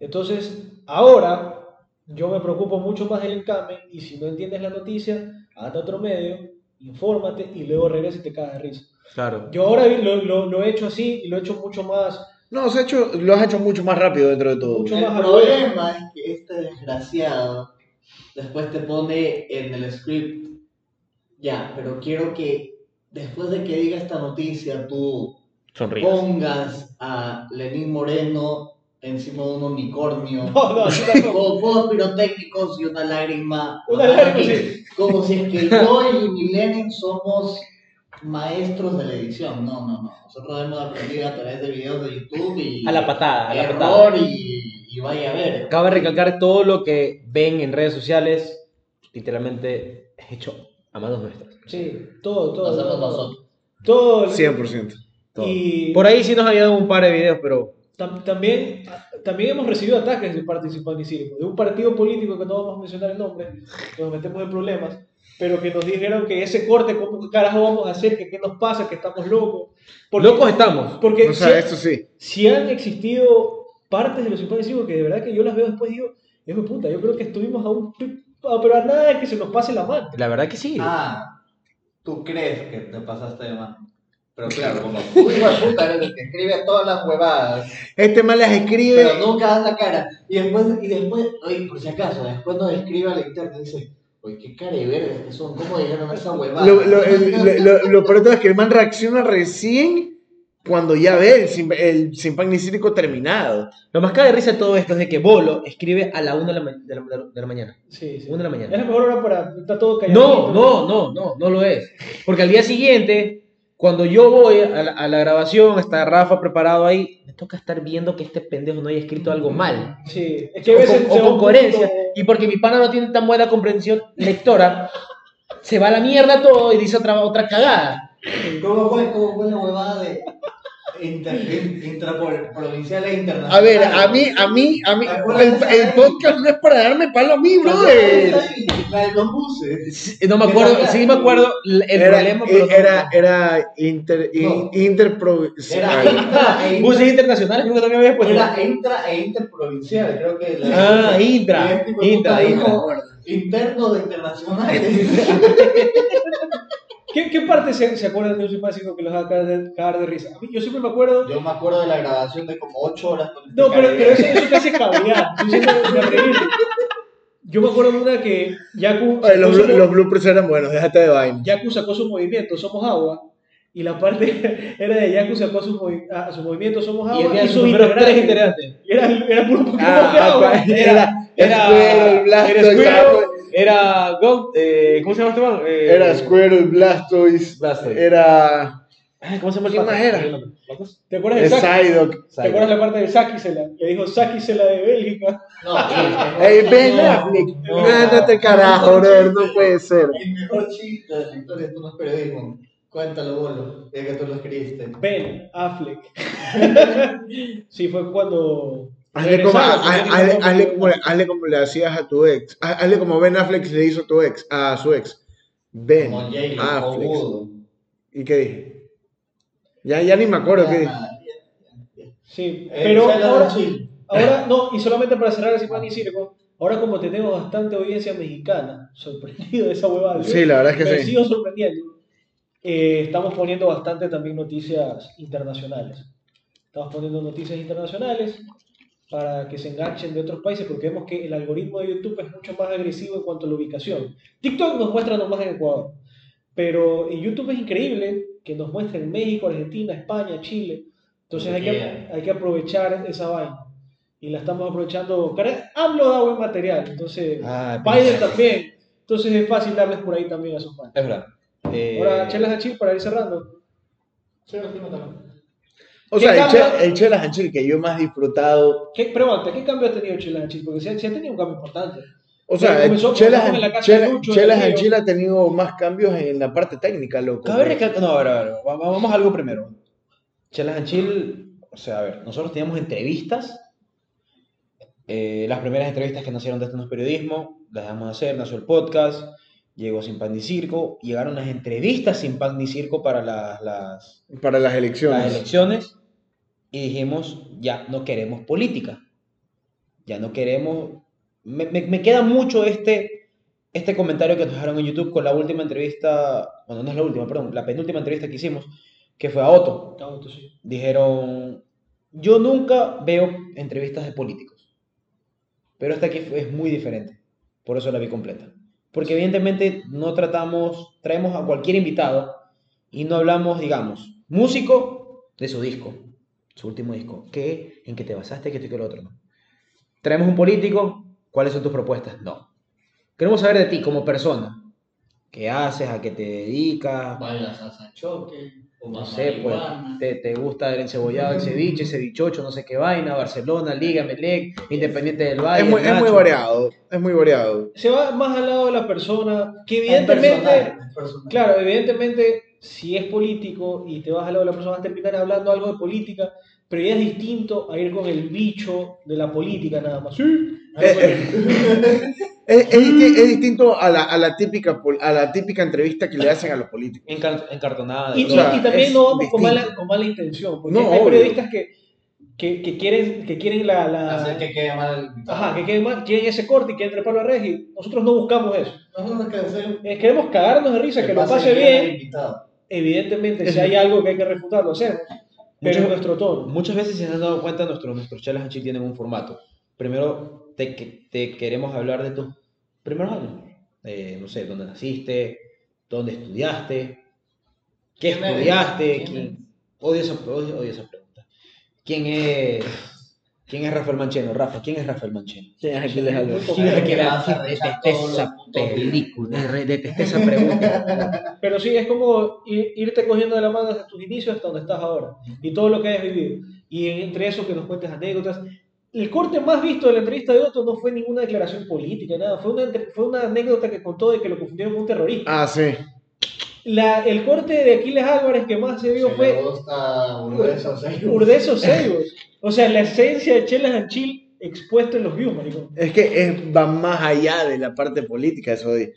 Entonces, ahora yo me preocupo mucho más del encame y si no entiendes la noticia, anda a otro medio, infórmate y luego regresa y te cagas de risa. Claro. Yo ahora lo, lo, lo he hecho así y lo he hecho mucho más No, se ha hecho, lo has hecho mucho más rápido dentro de todo. Mucho El más problema es que este desgraciado después te pone en el script, ya, pero quiero que después de que diga esta noticia tú Sonríe. pongas a Lenín Moreno encima de un unicornio. No, no. Con fuegos pirotécnicos y una lágrima. Una lágrima, sí. Como si es que yo y mi Lenin somos maestros de la edición. No, no, no. Nosotros hemos aprendido a través de videos de YouTube y A la patada, a la error patada. y, y vaya a ver. Cabe recalcar todo lo que ven en redes sociales, literalmente es hecho a manos nuestras. Sí, todo, todo. Lo hacemos todo, nosotros. Todo. 100%. Todo. Y Por ahí sí nos había dado un par de videos, pero tam- también, también hemos recibido ataques de Circo, de un partido político que no vamos a mencionar el nombre, que nos metemos en problemas, pero que nos dijeron que ese corte, ¿cómo carajo vamos a hacer? ¿Que qué nos pasa? ¿Que estamos locos? Porque, locos estamos. Porque O sea, si, esto sí. si han existido partes de los Simpáticos que de verdad que yo las veo después y digo, de puta, yo creo que estuvimos a un... a- Pero a nada de que se nos pase la mano. La verdad que sí. Ah, tú crees que te pasaste de mano. Pero claro, como de puta, eres el que escribe todas las huevadas. Este mal las escribe. pero nunca dan la cara. Y después, y después, oye, por si acaso, después nos escribe a la interna y dice, oye, qué cara de vergas que son, ¿cómo dijeron esa huevada? Lo, lo, el- lo, lo- lo peor es que el man reacciona recién cuando ya ve el, el sin pan ni circo terminado. Lo más cae de risa de todo esto es de que Bolo escribe a la 1 de la, de la, de la mañana. Sí, sí. Una de la Es mañana. la mejor hora para... Está todo callado. No, no, no, no, no lo es. Porque al día siguiente, cuando yo voy a la, a la grabación, está Rafa preparado ahí, me toca estar viendo que este pendejo no haya escrito algo mal. Sí, es que a O veces con, o coherencia. punto- Y porque mi pana no tiene tan buena comprensión lectora, se va a la mierda todo y dice otra, otra cagada. ¿Cómo fue, cómo fue la huevada de intraprovincial e internacional? A ver, a mí, a mí, a mí, ¿Te acuerdas el, el podcast no es para darme palo a mí, brother. La de los buses. No me acuerdo, sí me acuerdo el Era, problema, pero no- era, era inter, No. in- interpro- Era ay, intra e Buses inter, internacionales, creo que también había puesto. era intra e interprovincial, creo que. la- Ah, intra, este intra, intra. dijo, Interno de internacionales. ¿Qué, qué parte se, se acuerdan de un simpático que los haga cagar de, cagar de risa? A mí, yo siempre me acuerdo. Yo me acuerdo de la grabación de como 8 horas con No, pero, eso, eso te hace cabrear. Yo me acuerdo de una que Yaku, Oye, los, su, bloopers eran buenos, déjate de vaina. Yaku sacó su movimiento, Somos Agua. Y la parte era de Yaku sacó su, movi- ah, su movimiento, Somos Y Agua. Y, integrantes. integrantes. Y era, era puro Pokémon de Ah, agua. era, era- era Squirtle, Zapdos, Era Gold, eh, ¿cómo se llama este man? Eh, Era Squirtle, Blastoise, Blastoise. era Ay, ¿Cómo se llama el más era? ¿Te acuerdas de Saki? Psyduck. ¿Te acuerdas la parte de Sakisela? Le dijo Sakisela de Bélgica. No, Ey, Ben Affleck, no. ándate carajo, brother, no puede ser. El mejor chiste de la historia, no es periodismo. Cuéntalo, bolo, ya que tú lo escribiste. Ben Affleck. sí, fue cuando. Hazle como, hazle- hazle como, hazle como le hacías a tu ex. Haz- Hazle como Ben Affleck le hizo a tu ex, a su ex. Ben Affleck. ¿Y qué dije? Ya, ya ni me acuerdo qué dije. Sí, Eh, pero ahora, ahora, no, y solamente para cerrar ese pan y circo, ahora como tenemos bastante audiencia mexicana, sorprendido de esa huevada. Sí, la verdad es que me sí. sigo sorprendiendo. Eh, estamos poniendo bastante también noticias internacionales. Estamos poniendo noticias internacionales para que se enganchen de otros países porque vemos que el algoritmo de YouTube es mucho más agresivo en cuanto a la ubicación. TikTok nos muestra nomás en Ecuador, pero en YouTube es increíble que nos muestren México, Argentina, España, Chile. Entonces hay que, hay que aprovechar esa vaina. Y la estamos aprovechando. AMLO da buen material, entonces Ah, Biden también. Entonces es fácil darles por ahí también a sus fans. Es verdad. Eh, Ahora, chelas a chill para ir cerrando. Sí, lo tengo también. O ¿Qué sea, el, cambia? che, el Chelas and Chill que yo más disfrutado. ¿Qué, pregunta, ¿qué cambio ha tenido chelas a chill? Porque sí, ha- tenido un cambio importante. O sea, Pero comenzó- Chelas comenzamos en la and- casa de Chelas- Lucho, Chelas de and Río. Chill ha tenido más cambios en la parte técnica, loco. Cabe recalcar, no, a ver, a ver, va- va- vamos a algo primero. Chelas and Chill, o sea, a ver, nosotros teníamos entrevistas. eh, las primeras entrevistas que nacieron de esto no es periodismo, las dejamos de hacer, nació el podcast, llegó Sin Pan ni Circo, llegaron las entrevistas Sin Pan ni Circo para las, las, Para las elecciones. las elecciones y dijimos, ya no queremos política, ya no queremos... Me, me- me queda mucho este, este comentario que nos dejaron en YouTube con la última entrevista, bueno, no es la última, perdón, la penúltima entrevista que hicimos, que fue a Otto. Ah, tú sí. Dijeron, yo nunca veo entrevistas de políticos, pero esta aquí es muy diferente, por eso la vi completa. Porque evidentemente no tratamos, traemos a cualquier invitado y no hablamos, digamos, músico de su disco, su último disco, ¿qué? ¿En qué te basaste? ¿Qué esto y qué lo otro? No. Traemos un político, ¿cuáles son tus propuestas? No. Queremos saber de ti como persona. ¿Qué haces? ¿A qué te dedicas? Bailas salsa choque, No sé, pues, te, te gusta el encebollado, el ceviche, ese bichocho, no sé qué vaina, Barcelona, Liga, Melec, Independiente del Valle. Es muy, es muy variado. Es muy variado. Se va más al lado de la persona, que evidentemente, personal, es personal. claro, evidentemente, si es político y te vas al lado de la persona, vas a terminar hablando algo de política, pero ya es distinto a ir con el bicho de la política nada más. Sí. Eh, eh, es, es disti- es distinto a la, a, la típica, a la típica entrevista que le hacen a los políticos. Encar- encartonada. Y, y- o sea, y también no vamos con mala, con mala intención, porque No, hay obvio. periodistas que, que, que quieren, que quieren la, la- Hacer que quede mal el invitado. ajá, que quieren, más- quieren ese corte y quieren trepar la red y nosotros no buscamos eso. Nosotros que hacer Eh, queremos cagarnos de risa, que lo pase el bien. invitado. Evidentemente, Es- si hay algo que hay que refutar, lo hacemos. Pero en nuestro tono. Muchas veces, si se han dado cuenta, nuestros, nuestros charlas en Chile tienen un formato. Primero, te, que- te queremos hablar de tus primeros años. Eh, no sé, dónde naciste, dónde estudiaste, qué estudiaste, ¿Quién quién... Odio, esa, odio, odio esa pregunta. ¿Quién es, ¿Quién es Rafael Mancheno? Rafa, ¿quién es Rafael Mancheno? ¿Quién es Aquiles Álvarez? ¿Quién es Detesté esa película, detesté pregunta. Pero sí, es como irte cogiendo de la mano desde tus inicios hasta donde estás ahora. Y todo lo que hayas vivido. Y entre eso que nos cuentes anécdotas. El corte más visto de la entrevista de Otto no fue ninguna declaración política, nada. Fue una, entre- fue una anécdota que contó de que lo confundieron con un terrorista. Ah, sí. La, el corte de Aquiles Álvarez que más se vio Si fue Urdeso, Seibos. O sea, la esencia de Chelas and Chill expuesto en los views, maricón. Es que es, va más allá de la parte política, eso de.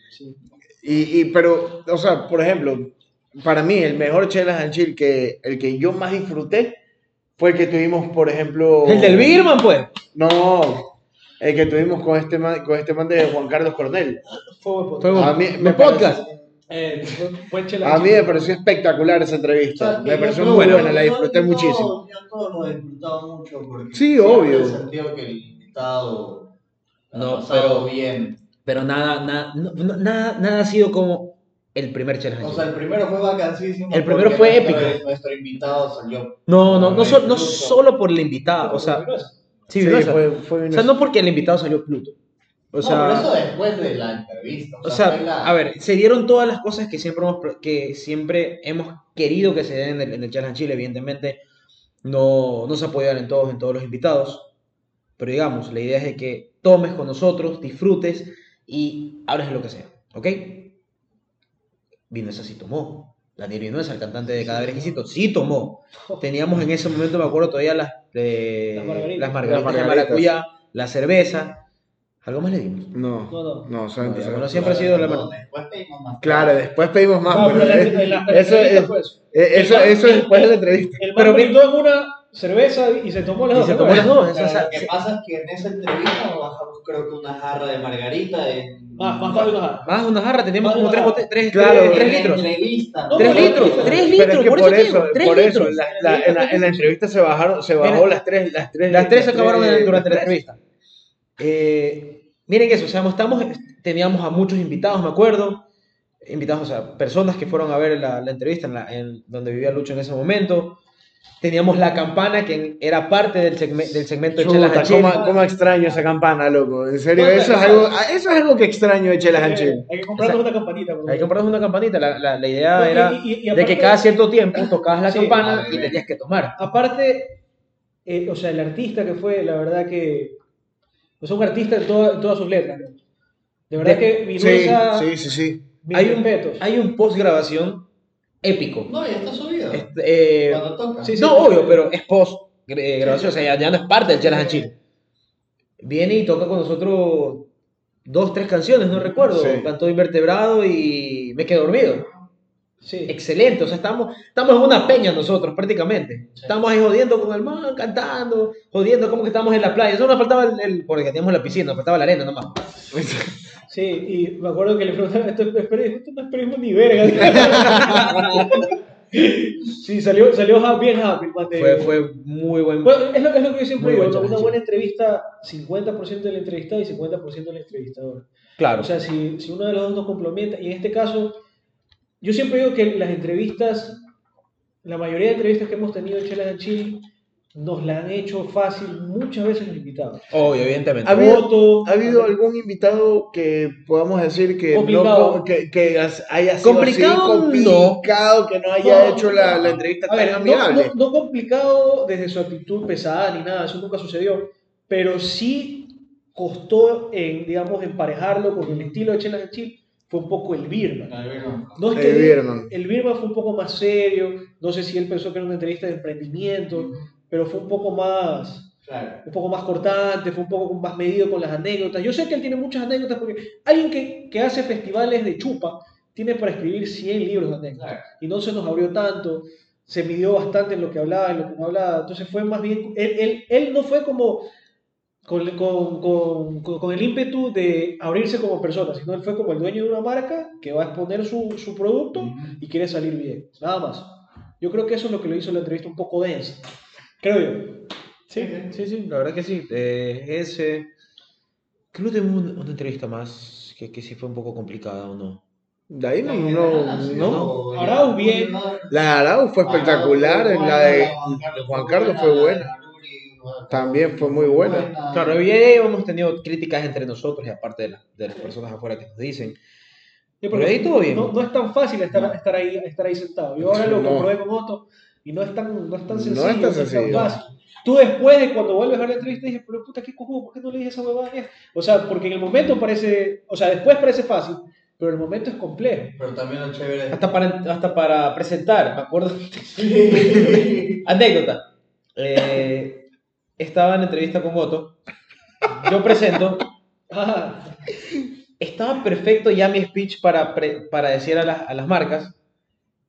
Y, y, pero, o sea, por ejemplo, para mí el mejor Chelas and Chill que el que yo más disfruté fue el que tuvimos, por ejemplo. El del Birman, pues. No, el que tuvimos con este man, con este man de Juan Carlos Cornell. Fue. Fue un, A mí me podcast. Eh, A and mí me pareció espectacular esa O entrevista. sea, que Me pareció muy buena, la disfruté muchísimo. Yo todo lo he disfrutado mucho porque Sí, obvio. sentido que el invitado ha No, pasado pero- bien. Pero nada, nada, no- nada, nada ha sido como el primer Challenge. O sea, el primero fue vacancísimo. El primero fue nuestro- épico. Nuestro invitado salió. no, no, no, so- no solo por el invitado, o sea, sí, Sí, fue, fue o sea, no porque el invitado salió Pluto, O no, sea, pero eso después de la entrevista. O sea, fue la- a ver, se dieron todas las cosas que siempre hemos, que siempre hemos querido que se den en el, en el Challenge Chile, evidentemente. No, no se apoyan en todos, en todos los invitados. Pero digamos, la idea es de que tomes con nosotros, disfrutes y hables de lo que sea. ¿Ok? Vinuesa sí tomó. Daniel Vinuesa, el cantante de Cadáver Exquisito, sí tomó. Teníamos en ese momento, me acuerdo todavía, las, eh, Las margaritas. las margaritas Las de margaritas. maracuyá, la cerveza. ¿Algo más le dimos? No, No, no. no, solamente No, eso. bueno, siempre ha sido la No, Después pedimos más. Claro, después pedimos más, No, pero pero es- en la- en la eso, entrevista es, fue eso. eh, eso, eso es después de la entrevista. El Pero brindó en una cerveza y se tomó las Y dos. se tomó las dos. Claro, o sea, lo que pasa es que en esa entrevista nos bajamos creo que una jarra de margarita en... Más, más para una jarra. Más de una jarra, teníamos Más de como tres, una bote- tres, Claro. tres- litros. entrevista. No, Tres litros, pero- tres Pero litros, es que por, por eso, por eso, litros. la- la- en, la, en la entrevista se bajaron, se bajó las tres, las tres. Las tres se acabaron durante la entrevista. Eh, miren eso, o sea, estamos, teníamos a muchos invitados, me acuerdo. Invitados, o sea, personas que fueron a ver la, la entrevista en, la- en donde vivía Lucho en ese momento. Teníamos la campana que era parte del, segme- del segmento de Chelas Chuta, and Chill. ¿cómo, cómo extraño esa campana, loco. En serio, eso, es algo, eso es algo que extraño de Chelas Hay que comprarnos una campanita. por Hay que comprarnos una campanita. La, la- la idea y- era y- y de que cada cierto tiempo tocabas la Sí, campana ah, y tenías que tomar. Aparte, eh, o sea, el artista que fue, la verdad que. Es un artista en, toda- en todas sus letras. De verdad De- que Sí, Vinuesa. sí, sí, sí. mis Hay un, respetos. hay un post grabación épico. No, ya está subido. Este, eh, Cuando toca. Sí, sí. no, obvio, pero es post eh, grabación, o sea, ya, ya no es parte del Chelas and Chill. Viene y toca con nosotros dos, tres canciones, no recuerdo. Sí. Cantó Invertebrado y Me quedé dormido. Sí. Excelente, o sea, estamos, estamos en una peña nosotros prácticamente. Sí. Estamos ahí jodiendo con el man, cantando, jodiendo como que estamos en la playa. Eso nos faltaba el, el- porque teníamos la piscina, nos faltaba la arena nomás. Sí, y me acuerdo que le preguntaron, esto, esto no es periodismo ni verga. sí, salió, salió bien happy. Fue, fue muy buen. Bueno, es, lo, es lo que yo siempre digo, una challenge. buena entrevista, 50% del entrevistado y 50% del entrevistador. claro. O sea, si, si uno de los dos nos complementa, y en este caso, yo siempre digo que las entrevistas, la mayoría de entrevistas que hemos tenido en Chelas and Chill, nos la han hecho fácil muchas veces los invitados. Obvio, evidentemente. Ha habido- Otto, ¿Ha habido algún invitado que podamos decir que, no, que, que has- haya sido Complicado, así, no. complicado, que no haya No, hecho la, la entrevista ver, tan no, amigable? no- no complicado desde su actitud pesada ni nada, eso nunca sucedió, pero sí costó en, digamos, emparejarlo con el estilo de Chelas and Chill, fue un poco el Birman. No, El que Birman. el Birman fue un poco más serio, no sé si él pensó que era una entrevista de emprendimiento, pero fue un poco más, Claro. un poco más cortante, fue un poco más medido con las anécdotas. Yo sé que él tiene muchas anécdotas porque alguien que, que hace festivales de chupa tiene para escribir 100 libros de anécdotas Claro. y no se nos abrió tanto, se midió bastante en lo que hablaba, en lo que no hablaba, entonces fue más bien, él, él, él no fue como con, con, con, con- el ímpetu de abrirse como persona, sino él fue como el dueño de una marca que va a exponer su, su producto y quiere salir bien, nada más. Yo creo que eso es lo que lo hizo la entrevista un poco densa, creo yo. Sí, sí, sí, la verdad que sí. Eh, ese. Creo que tuvimos una, una entrevista más que, que sí fue un poco complicada o no. De ahí no, no, no. Arau, bien. La de Arau fue espectacular, Arau fue la de Juan Carlos fue buena. También fue muy buena. Claro, y ahí hemos tenido críticas entre nosotros y aparte de, la- de las personas afuera que nos dicen. Sí, Pero ahí todo bien. No, no es tan fácil estar, estar, ahí, estar ahí sentado. Yo ahora lo No. comprobé con Otto y no es tan, no es tan No es sencillo, tan no es sencillo. fácil. Tú después de cuando vuelves a ver la entrevista dices, pero puta, qué cojudo, ¿por qué no le dije esa huevada? O sea, porque en el momento parece, o sea, después parece fácil, pero el momento es complejo. Pero también lo chévere Hasta para, hasta para presentar, me acuerdo. Anécdota. Eh, estaba en entrevista con Otto. Yo presento. Ah, Estaba perfecto ya mi speech para, pre- para decir a, las- a las marcas.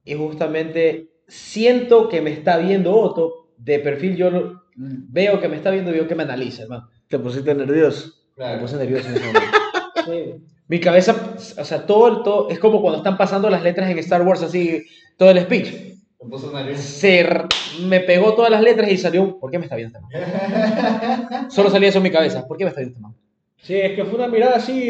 Y justamente siento que me está viendo Otto. De perfil yo lo- veo que me está viendo y veo que me analiza, hermano. Te pusiste nervioso. Me Claro. puse nervioso en ese momento. sí. Mi cabeza, o sea, todo, el- todo, es como cuando están pasando las letras en Star Wars, así, todo el speech. Me puso nervioso. Me pegó todas las letras y salió, un, ¿por qué me está viendo este man? Solo salía eso en mi cabeza, ¿por qué me está viendo este man? Sí, es que fue una mirada así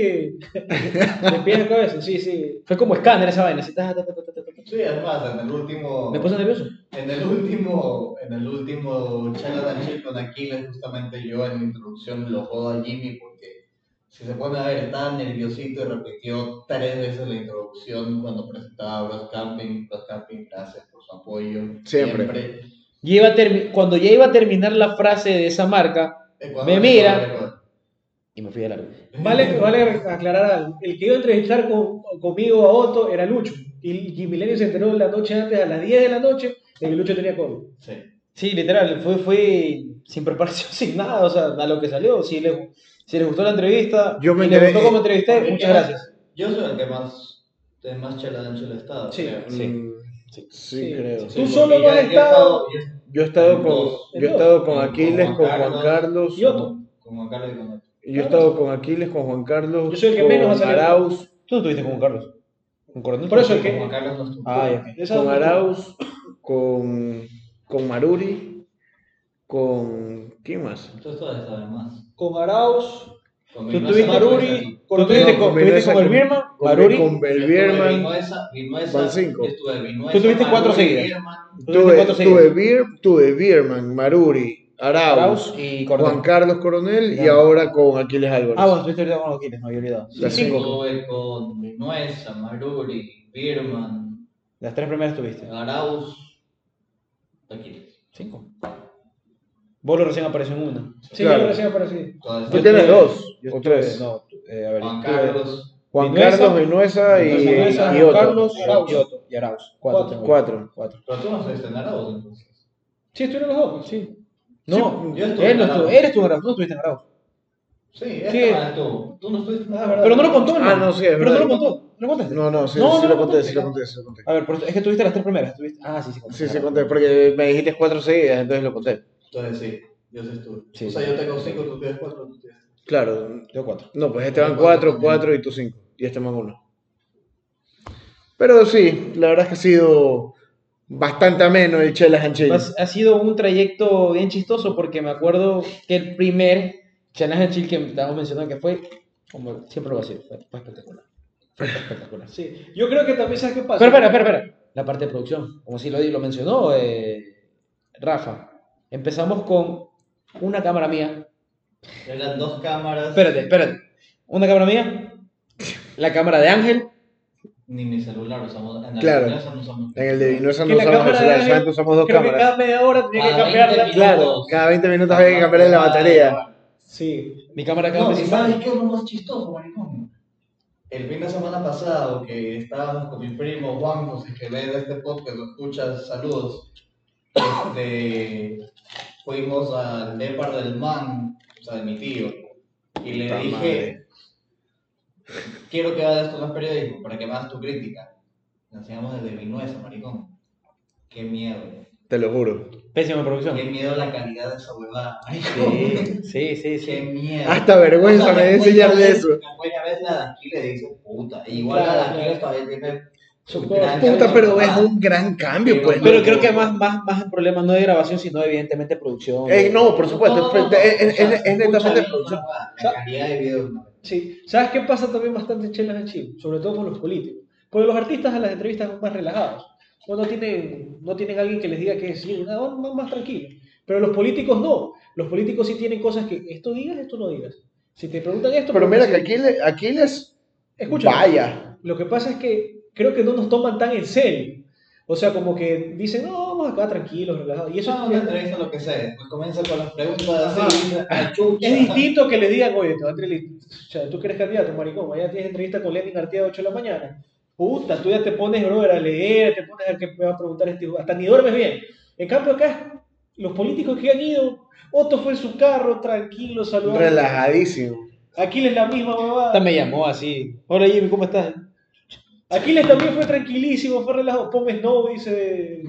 de pies a cabeza, sí, sí. Fue como escáner esa vaina, así, ta, ta, ta, ta, ta, ta, ta. Sí, además, en el último. me puse nervioso. En el último, en el último Charla tan Chill con Aquiles, justamente yo en la introducción lo jodo a Jimmy porque Si se pone a ver, estaba nerviosito y repitió tres veces la introducción cuando presentaba a Bros Camping. Bros Camping, gracias por apoyo. Siempre. Y iba a termi- cuando ya iba a terminar la frase de esa marca, Ecuador, Me mira. Ecuador, Ecuador. y me fui de largo. Vale, vale aclarar algo. El que iba a entrevistar con- conmigo a Otto era Lucho. Y, y Milenio se enteró la noche antes, a las 10 de la noche, de que Lucho tenía COVID. Sí. Sí, literal, fue, fue sin preparación, sin nada, o sea, a lo que salió. Si les, si les gustó la entrevista, Yo me y les gustó cómo entrevisté, muchas gracias. Yo soy el que más, más chela de ancho del estado. Sí. creo. Sí. Mm, Sí. Sí, Sí. creo. Tú solo no has estado- yo- he estado con, yo he estado con Aquiles, con Juan Carlos. Y Otto. Con Juan Carlos y con Yo he estado con Aquiles, con Juan Carlos. Yo soy el que con menos. Arauz, Tú no estuviste con Juan Carlos. Con Coronel. Por eso el Con Juan Carlos no estuvo. Ah, con Arauz, con, con Maruri, con. ¿Quién más? Entonces. Con Arauz, Con Tú Vinuesa tuviste no Maruri, puedes hacer. ¿Tú estuviste No, con, Vinuesa, con el Birman, Con, Maruri? con Van cinco. Vinuesa, Tú tuviste cuatro seguidas. Bierman, Tú Tuve, tuviste cuatro tuve, seguidas. Bir, tuve Bierman, Maruri, Arauz, Arauz y Coronel. Juan Carlos Coronel y ahora con Aquiles Álvarez. Ah, bueno, estuviste ahorita con Aquiles, me había olvidado. Las Sí, cinco. Estuve con Vinuesa, Maruri, Bierman, Las tres primeras tuviste. Arauz, Aquiles. Cinco. Bolo recién apareció en una. sí, Claro. yo recién aparecí. Todas Tú tienes dos Yo o tres. No, eh, a ver. Juan Carlos, Juan Vinuesa, Carlos, Vinuesa y, Vinuesa, y Otto. Carlos, Arauz. Y Otto, y Arauz. Cuatro. Cuatro. pero tú no estuviste en Arauz entonces. Sí, estuvieron los dos. Sí. No, yo estuve él no estuvo, él estuvo en Arauz, tú no estuviste en Arauz. Sí, esta Sí. estuvo. Tú no estuviste en Arauz. verdad. Pero no lo contó, Ah, no, sí, es Pero no lo contó. ¿No lo contaste? No, no, sí, No, sí no lo lo conté, sí lo conté, sí lo conté. A ver, es que tuviste las tres primeras. ¿tuviste? Ah, sí, sí. Sí, sí conté, porque me dijiste cuatro seguidas, entonces lo conté. Entonces sí, yo sí estuve. Sí, o sea, sí. yo tengo cinco, tú tienes cuatro, tú tienes. Claro, Yo cuatro. no, pues este van cuatro, cuatro y tú cinco. Y este van uno. Pero sí, la verdad es que ha sido bastante ameno el Chelas and Chill. Ha, sido un trayecto bien chistoso porque me acuerdo que el primer Challenge and Chill que estábamos mencionando que fue, como siempre lo va a fue, fue espectacular. Fue espectacular. Sí. Yo creo que también, ¿sabes qué pasa? Pero espera, espera, espera. La parte de producción, como si lo, lo mencionó eh, Rafa. Empezamos con una cámara mía. Eran dos cámaras. Espérate, espérate. Una cámara mía, la cámara de Ángel, Ni mi celular usamos. En la Claro. No usamos. En el de Vinuesa Que no usamos el celular, Ángel, solamente usamos dos Creo que cámaras. cada media hora tenía que Cada cambiarla. 20 Claro, minutos. cada 20 minutos había que cambiarle la batería. Sí. mi cámara acá No, y. ¿sabes qué es lo más chistoso, maricón? El fin de semana pasado que estábamos con mi primo Juan José, que ve de este podcast, lo escuchas, saludos. Este, fuimos al Depar del Man, o sea, de mi tío, y le Puta dije, madre. quiero que hagas los periódicos para que me hagas tu crítica. Le enseñamos desde Vinuesa, maricón. Qué miedo. Te lo juro. Pésima producción. Qué miedo la calidad de esa huevada. maricón. Sí, sí, sí, Qué sí. miedo. Hasta vergüenza me da después enseñarle eso. Después ya ves la de aquí le dice puta. Igual Claro, la de aquí claro. todavía tiene Puta, cambio, pero es un gran cambio, pues. Pero ¿no? creo que más, más, más el problema no es de grabación, sino evidentemente producción. Eh, no, por supuesto, No, no, no, es, es- es- netamente producción. La calidad de video. ¿no? Sí. ¿Sabes qué pasa también bastante en Chelas and Chill? Sobre todo con los políticos. Porque los artistas a las entrevistas son más relajados. O no tienen, no tienen alguien que les diga que sí, nada, van, más tranquilos. Pero los políticos no. Los políticos sí tienen cosas que esto digas, esto no digas. Si te preguntan esto... Pero mira que sí. Aquiles, Aquiles Escucha, vaya. Lo que pasa es que creo que no nos toman tan en serio. O sea, como que dicen, no, vamos acá tranquilos, relajados. Y eso Eso es una entrevista lo que sea. Después comienza con las preguntas así. Es distinto que le digan, oye, te va a entrevistar- o sea, tú que eres candidato, maricón, mañana tienes entrevista con Lenin Artieda a 8 de la mañana. Puta, tú ya te pones, brother, a leer, te pones a ver qué me va a preguntar este, hasta ni duermes bien. En cambio acá, los políticos que han ido, Otto fue en su carro, tranquilo, saludando. Relajadísimo. Aquiles la misma Hasta huevada. me llamó así. Hola Jimmy, ¿cómo estás? Aquiles también fue tranquilísimo, fue relajado. Ponme Snow, dice.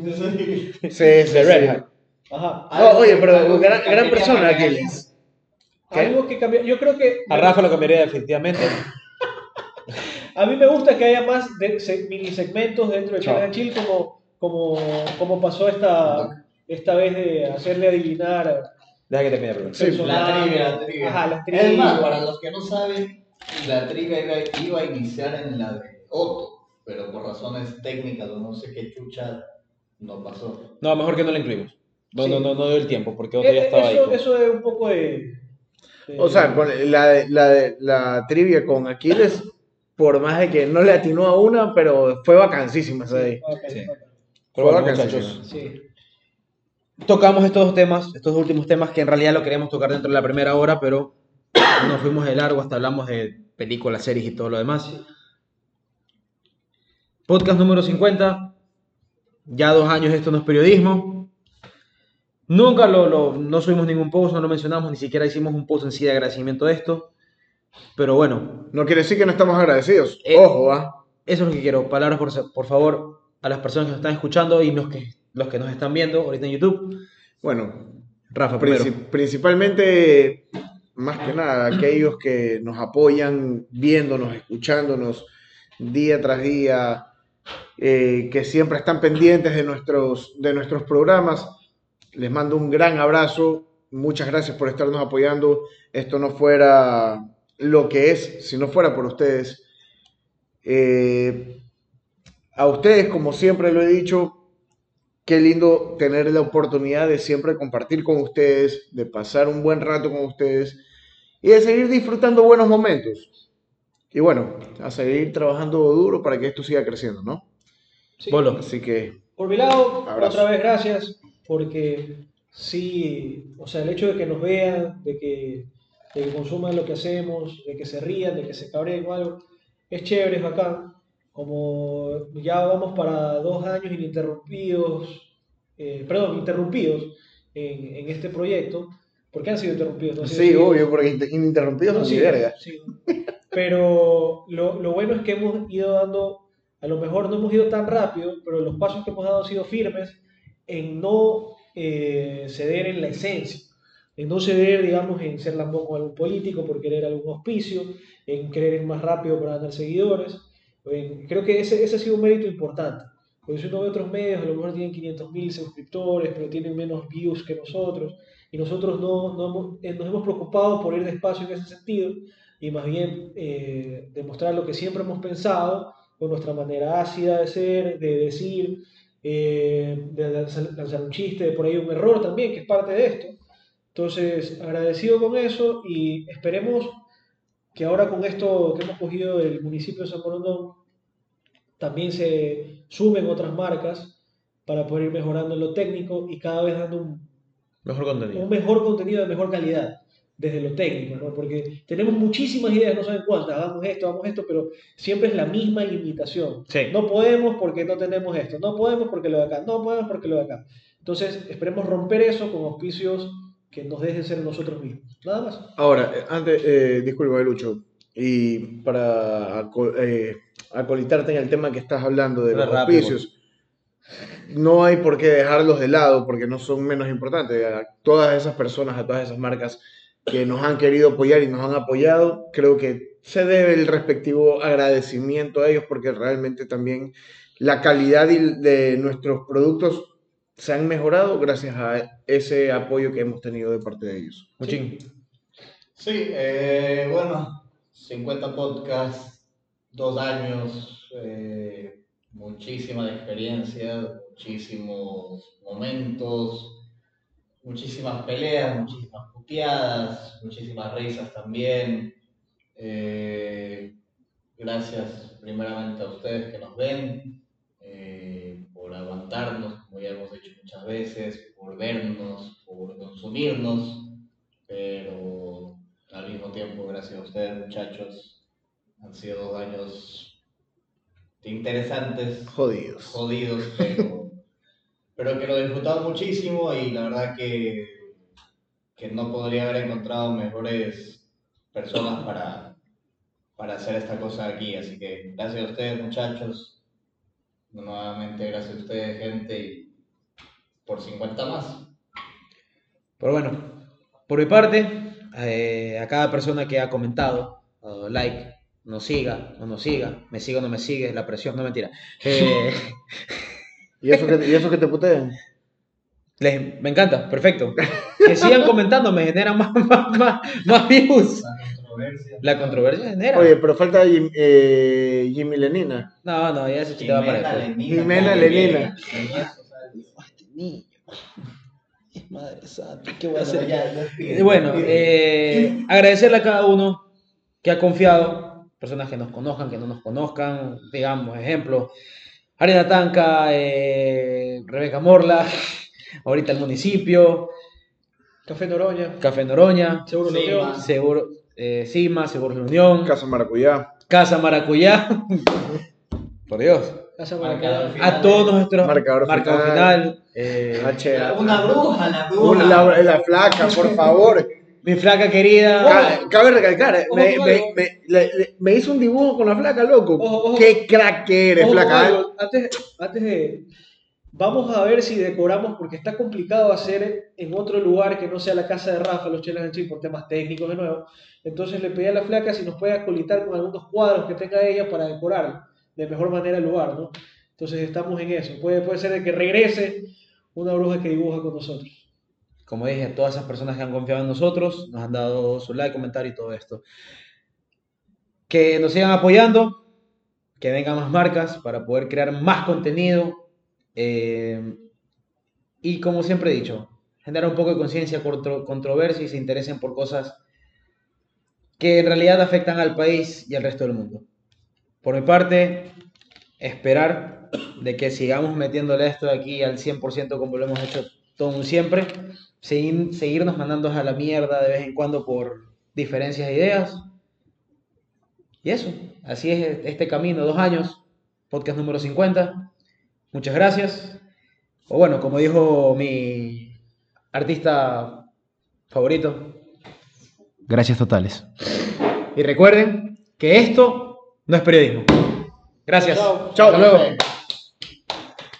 Sí, sí, sí. Red Hat. Ajá. No, oye, pero gran, gran persona Aquiles. ¿Qué? Algo que cambió. Yo creo que. A Rafa lo cambiaría definitivamente. A mí me gusta que haya más de, se- mini segmentos dentro de. Challenge Chill como, como, como pasó esta, esta vez de hacerle adivinar Deja que termine primero. Sí. La trivia, la trivia. Ajá, la Es trivia. más, para los que no saben, la trivia iba, iba a iniciar en la de Otto, pero por razones técnicas o no sé qué chucha, no pasó. No, mejor que no lo incluimos. No, Sí. no, no, no dio el tiempo, porque otro ya Eh, estaba ahí. eso, eso es un poco de... O sea, con la, la, la trivia con Aquiles, por más de que no le atinó a una, pero fue vacancísima esa de ahí. Sí. bueno, Fue vacancísima. Sí. tocamos estos dos temas, estos dos últimos temas que en realidad lo queríamos tocar dentro de la primera hora, pero nos fuimos de largo hasta hablamos de películas, series y todo lo demás. Podcast número 50. Ya dos años esto no es periodismo. Nunca lo, lo- no subimos ningún post, no lo mencionamos, ni siquiera hicimos un post en sí de agradecimiento de esto. Pero bueno, No quiere decir que no estamos agradecidos. Eh, Ojo, ¿ah? eso es lo que quiero. Palabras, por, por favor, a las personas que nos están escuchando y los que, los que nos están viendo ahorita en YouTube. Bueno, Rafa, primero. princi- principalmente, más que nada, aquellos que nos apoyan viéndonos, escuchándonos día tras día, eh, que siempre están pendientes de nuestros, de nuestros programas. Les mando un gran abrazo. Muchas gracias por estarnos apoyando. Esto no fuera lo que es si no fuera por ustedes. Eh, a ustedes, como siempre lo he dicho, qué lindo tener la oportunidad de siempre compartir con ustedes, de pasar un buen rato con ustedes y de seguir disfrutando buenos momentos. Y bueno, a seguir trabajando duro para que esto siga creciendo, ¿no? Sí. Bolo. Así que, Por mi lado, Abrazo. otra vez gracias, porque sí, o sea, el hecho de que nos vean, de que, de que consuman lo que hacemos, de que se rían, de que se cabreen o algo, es chévere, es bacán. Como ya vamos para dos años ininterrumpidos, eh, perdón, interrumpidos en, en este proyecto, ¿por qué han sido interrumpidos? No han sido sí, seguidos. obvio, porque inter- ininterrumpidos No, no, sí, verga. sí. Pero lo, lo bueno es que hemos ido dando, a lo mejor no hemos ido tan rápido, pero los pasos que hemos dado han sido firmes en no eh, ceder en la esencia, en no ceder, digamos, en ser lambón con algún político por querer algún auspicio, en querer ir más rápido para ganar seguidores. En- creo que ese, ese ha sido un mérito importante. Porque si uno ve otros medios, a lo mejor tienen 500.000 suscriptores, pero tienen menos views que nosotros, y nosotros no, no hemos- eh, nos hemos preocupado por ir despacio en ese sentido, y más bien eh, demostrar lo que siempre hemos pensado, con nuestra manera ácida de ser, de decir, eh, de lanzar, lanzar un chiste, de por ahí un error también, que es parte de esto. Entonces, agradecido con eso y esperemos que ahora con esto que hemos cogido del municipio de San Borondón, también se sumen otras marcas para poder ir mejorando en lo técnico y cada vez dando un, Mejor contenido. un mejor contenido de mejor calidad desde lo técnico, ¿no? Porque tenemos muchísimas ideas, no saben cuántas, hagamos esto, hagamos esto, pero siempre es la misma limitación. Sí. No podemos porque no tenemos esto, no podemos porque lo de acá, no podemos porque lo de acá. Entonces, esperemos romper eso con auspicios que nos dejen ser nosotros mismos. Nada más. Ahora, eh, antes, eh, disculpa, Lucho, y para eh, acolitarte en el tema que estás hablando de Habla los rápido. auspicios, no hay por qué dejarlos de lado porque no son menos importantes. A todas esas personas, a todas esas marcas que nos han querido apoyar y nos han apoyado, creo que se debe el respectivo agradecimiento a ellos porque realmente también la calidad de nuestros productos se han mejorado gracias a ese apoyo que hemos tenido de parte de ellos. Muchín. Sí, eh, bueno, 50 podcasts, dos años, eh, muchísima experiencia, muchísimos momentos, muchísimas peleas, muchísimas puteadas, muchísimas risas también. Eh, gracias primeramente a ustedes que nos ven, eh, por aguantarnos, como ya hemos dicho muchas veces, por vernos, por consumirnos pero al mismo tiempo, gracias a ustedes, muchachos, han sido dos años interesantes, Jodidos. jodidos, pero, pero que lo he disfrutado muchísimo y la verdad que, que no podría haber encontrado mejores personas para, para hacer esta cosa aquí. Así que gracias a ustedes, muchachos. Nuevamente, gracias a ustedes, gente, y por 50 más. Pero bueno, por mi parte, eh, a cada persona que ha comentado, dado like, nos siga, no nos siga, me siga o no me sigue, la presión, no mentira. Eh, ¿Y eso que, y eso que te putean? les- me encanta, perfecto. Que sigan comentando, me generan más, más, más, más views. La controversia. La controversia genera. Oye, pero falta Jim- eh, Jimmy Lenina. No, no, ya ese chiste va para Jimena después. Lenina. Jimena Lenina. Este niño. Madre santa, ¿qué voy a Bueno, hacer? Eh, Bueno, eh, agradecerle a cada uno que ha confiado, personas que nos conozcan, que no nos conozcan, digamos, ejemplo, Arena Tanca, eh, Rebeca Morla, ahorita el municipio, Café Noroña, Café Noroña, seguro. Seguro, eh, Cima, Seguros de la Unión, Casa Maracuyá. Casa Maracuyá, por Dios, Casa a todos nuestros Marcador marcador final. final, eh. Una bruja, la bruja. Una- la, la flaca, por favor. Mi flaca querida, Ca- Cabe recalcar, Ojo, me, ojo, me- ojo. me- le- le- me hizo un dibujo con la flaca, loco. Ojo, ojo. Qué crack que eres, Ojo, flaca. ¿eh? antes, antes de. Vamos a ver si decoramos, porque está complicado hacer en otro lugar que no sea la casa de Rafa, los chelas en Chile, por temas técnicos de nuevo. Entonces le pedí a la flaca si nos puede acolitar con algunos cuadros que tenga ella para decorar de mejor manera el lugar, ¿no? Entonces estamos en eso. Puede, puede ser de que regrese una bruja que dibuja con nosotros. Como dije, todas esas personas que han confiado en nosotros, nos han dado su like, comentario y todo esto. Que nos sigan apoyando, que vengan más marcas para poder crear más contenido. eh, y como siempre he dicho, generar un poco de conciencia, contro- controversia y se interesen por cosas que en realidad afectan al país y al resto del mundo. Por mi parte, esperar de que sigamos metiéndole esto de aquí al 100% como lo hemos hecho todo siempre, seguir, seguirnos mandando a la mierda de vez en cuando por diferencias de ideas. Y eso, así es este camino, dos años, podcast número 50. Muchas gracias. O bueno, como dijo mi artista favorito, gracias totales. Y recuerden que esto no es periodismo. Gracias. Chao. Chao. Hasta luego.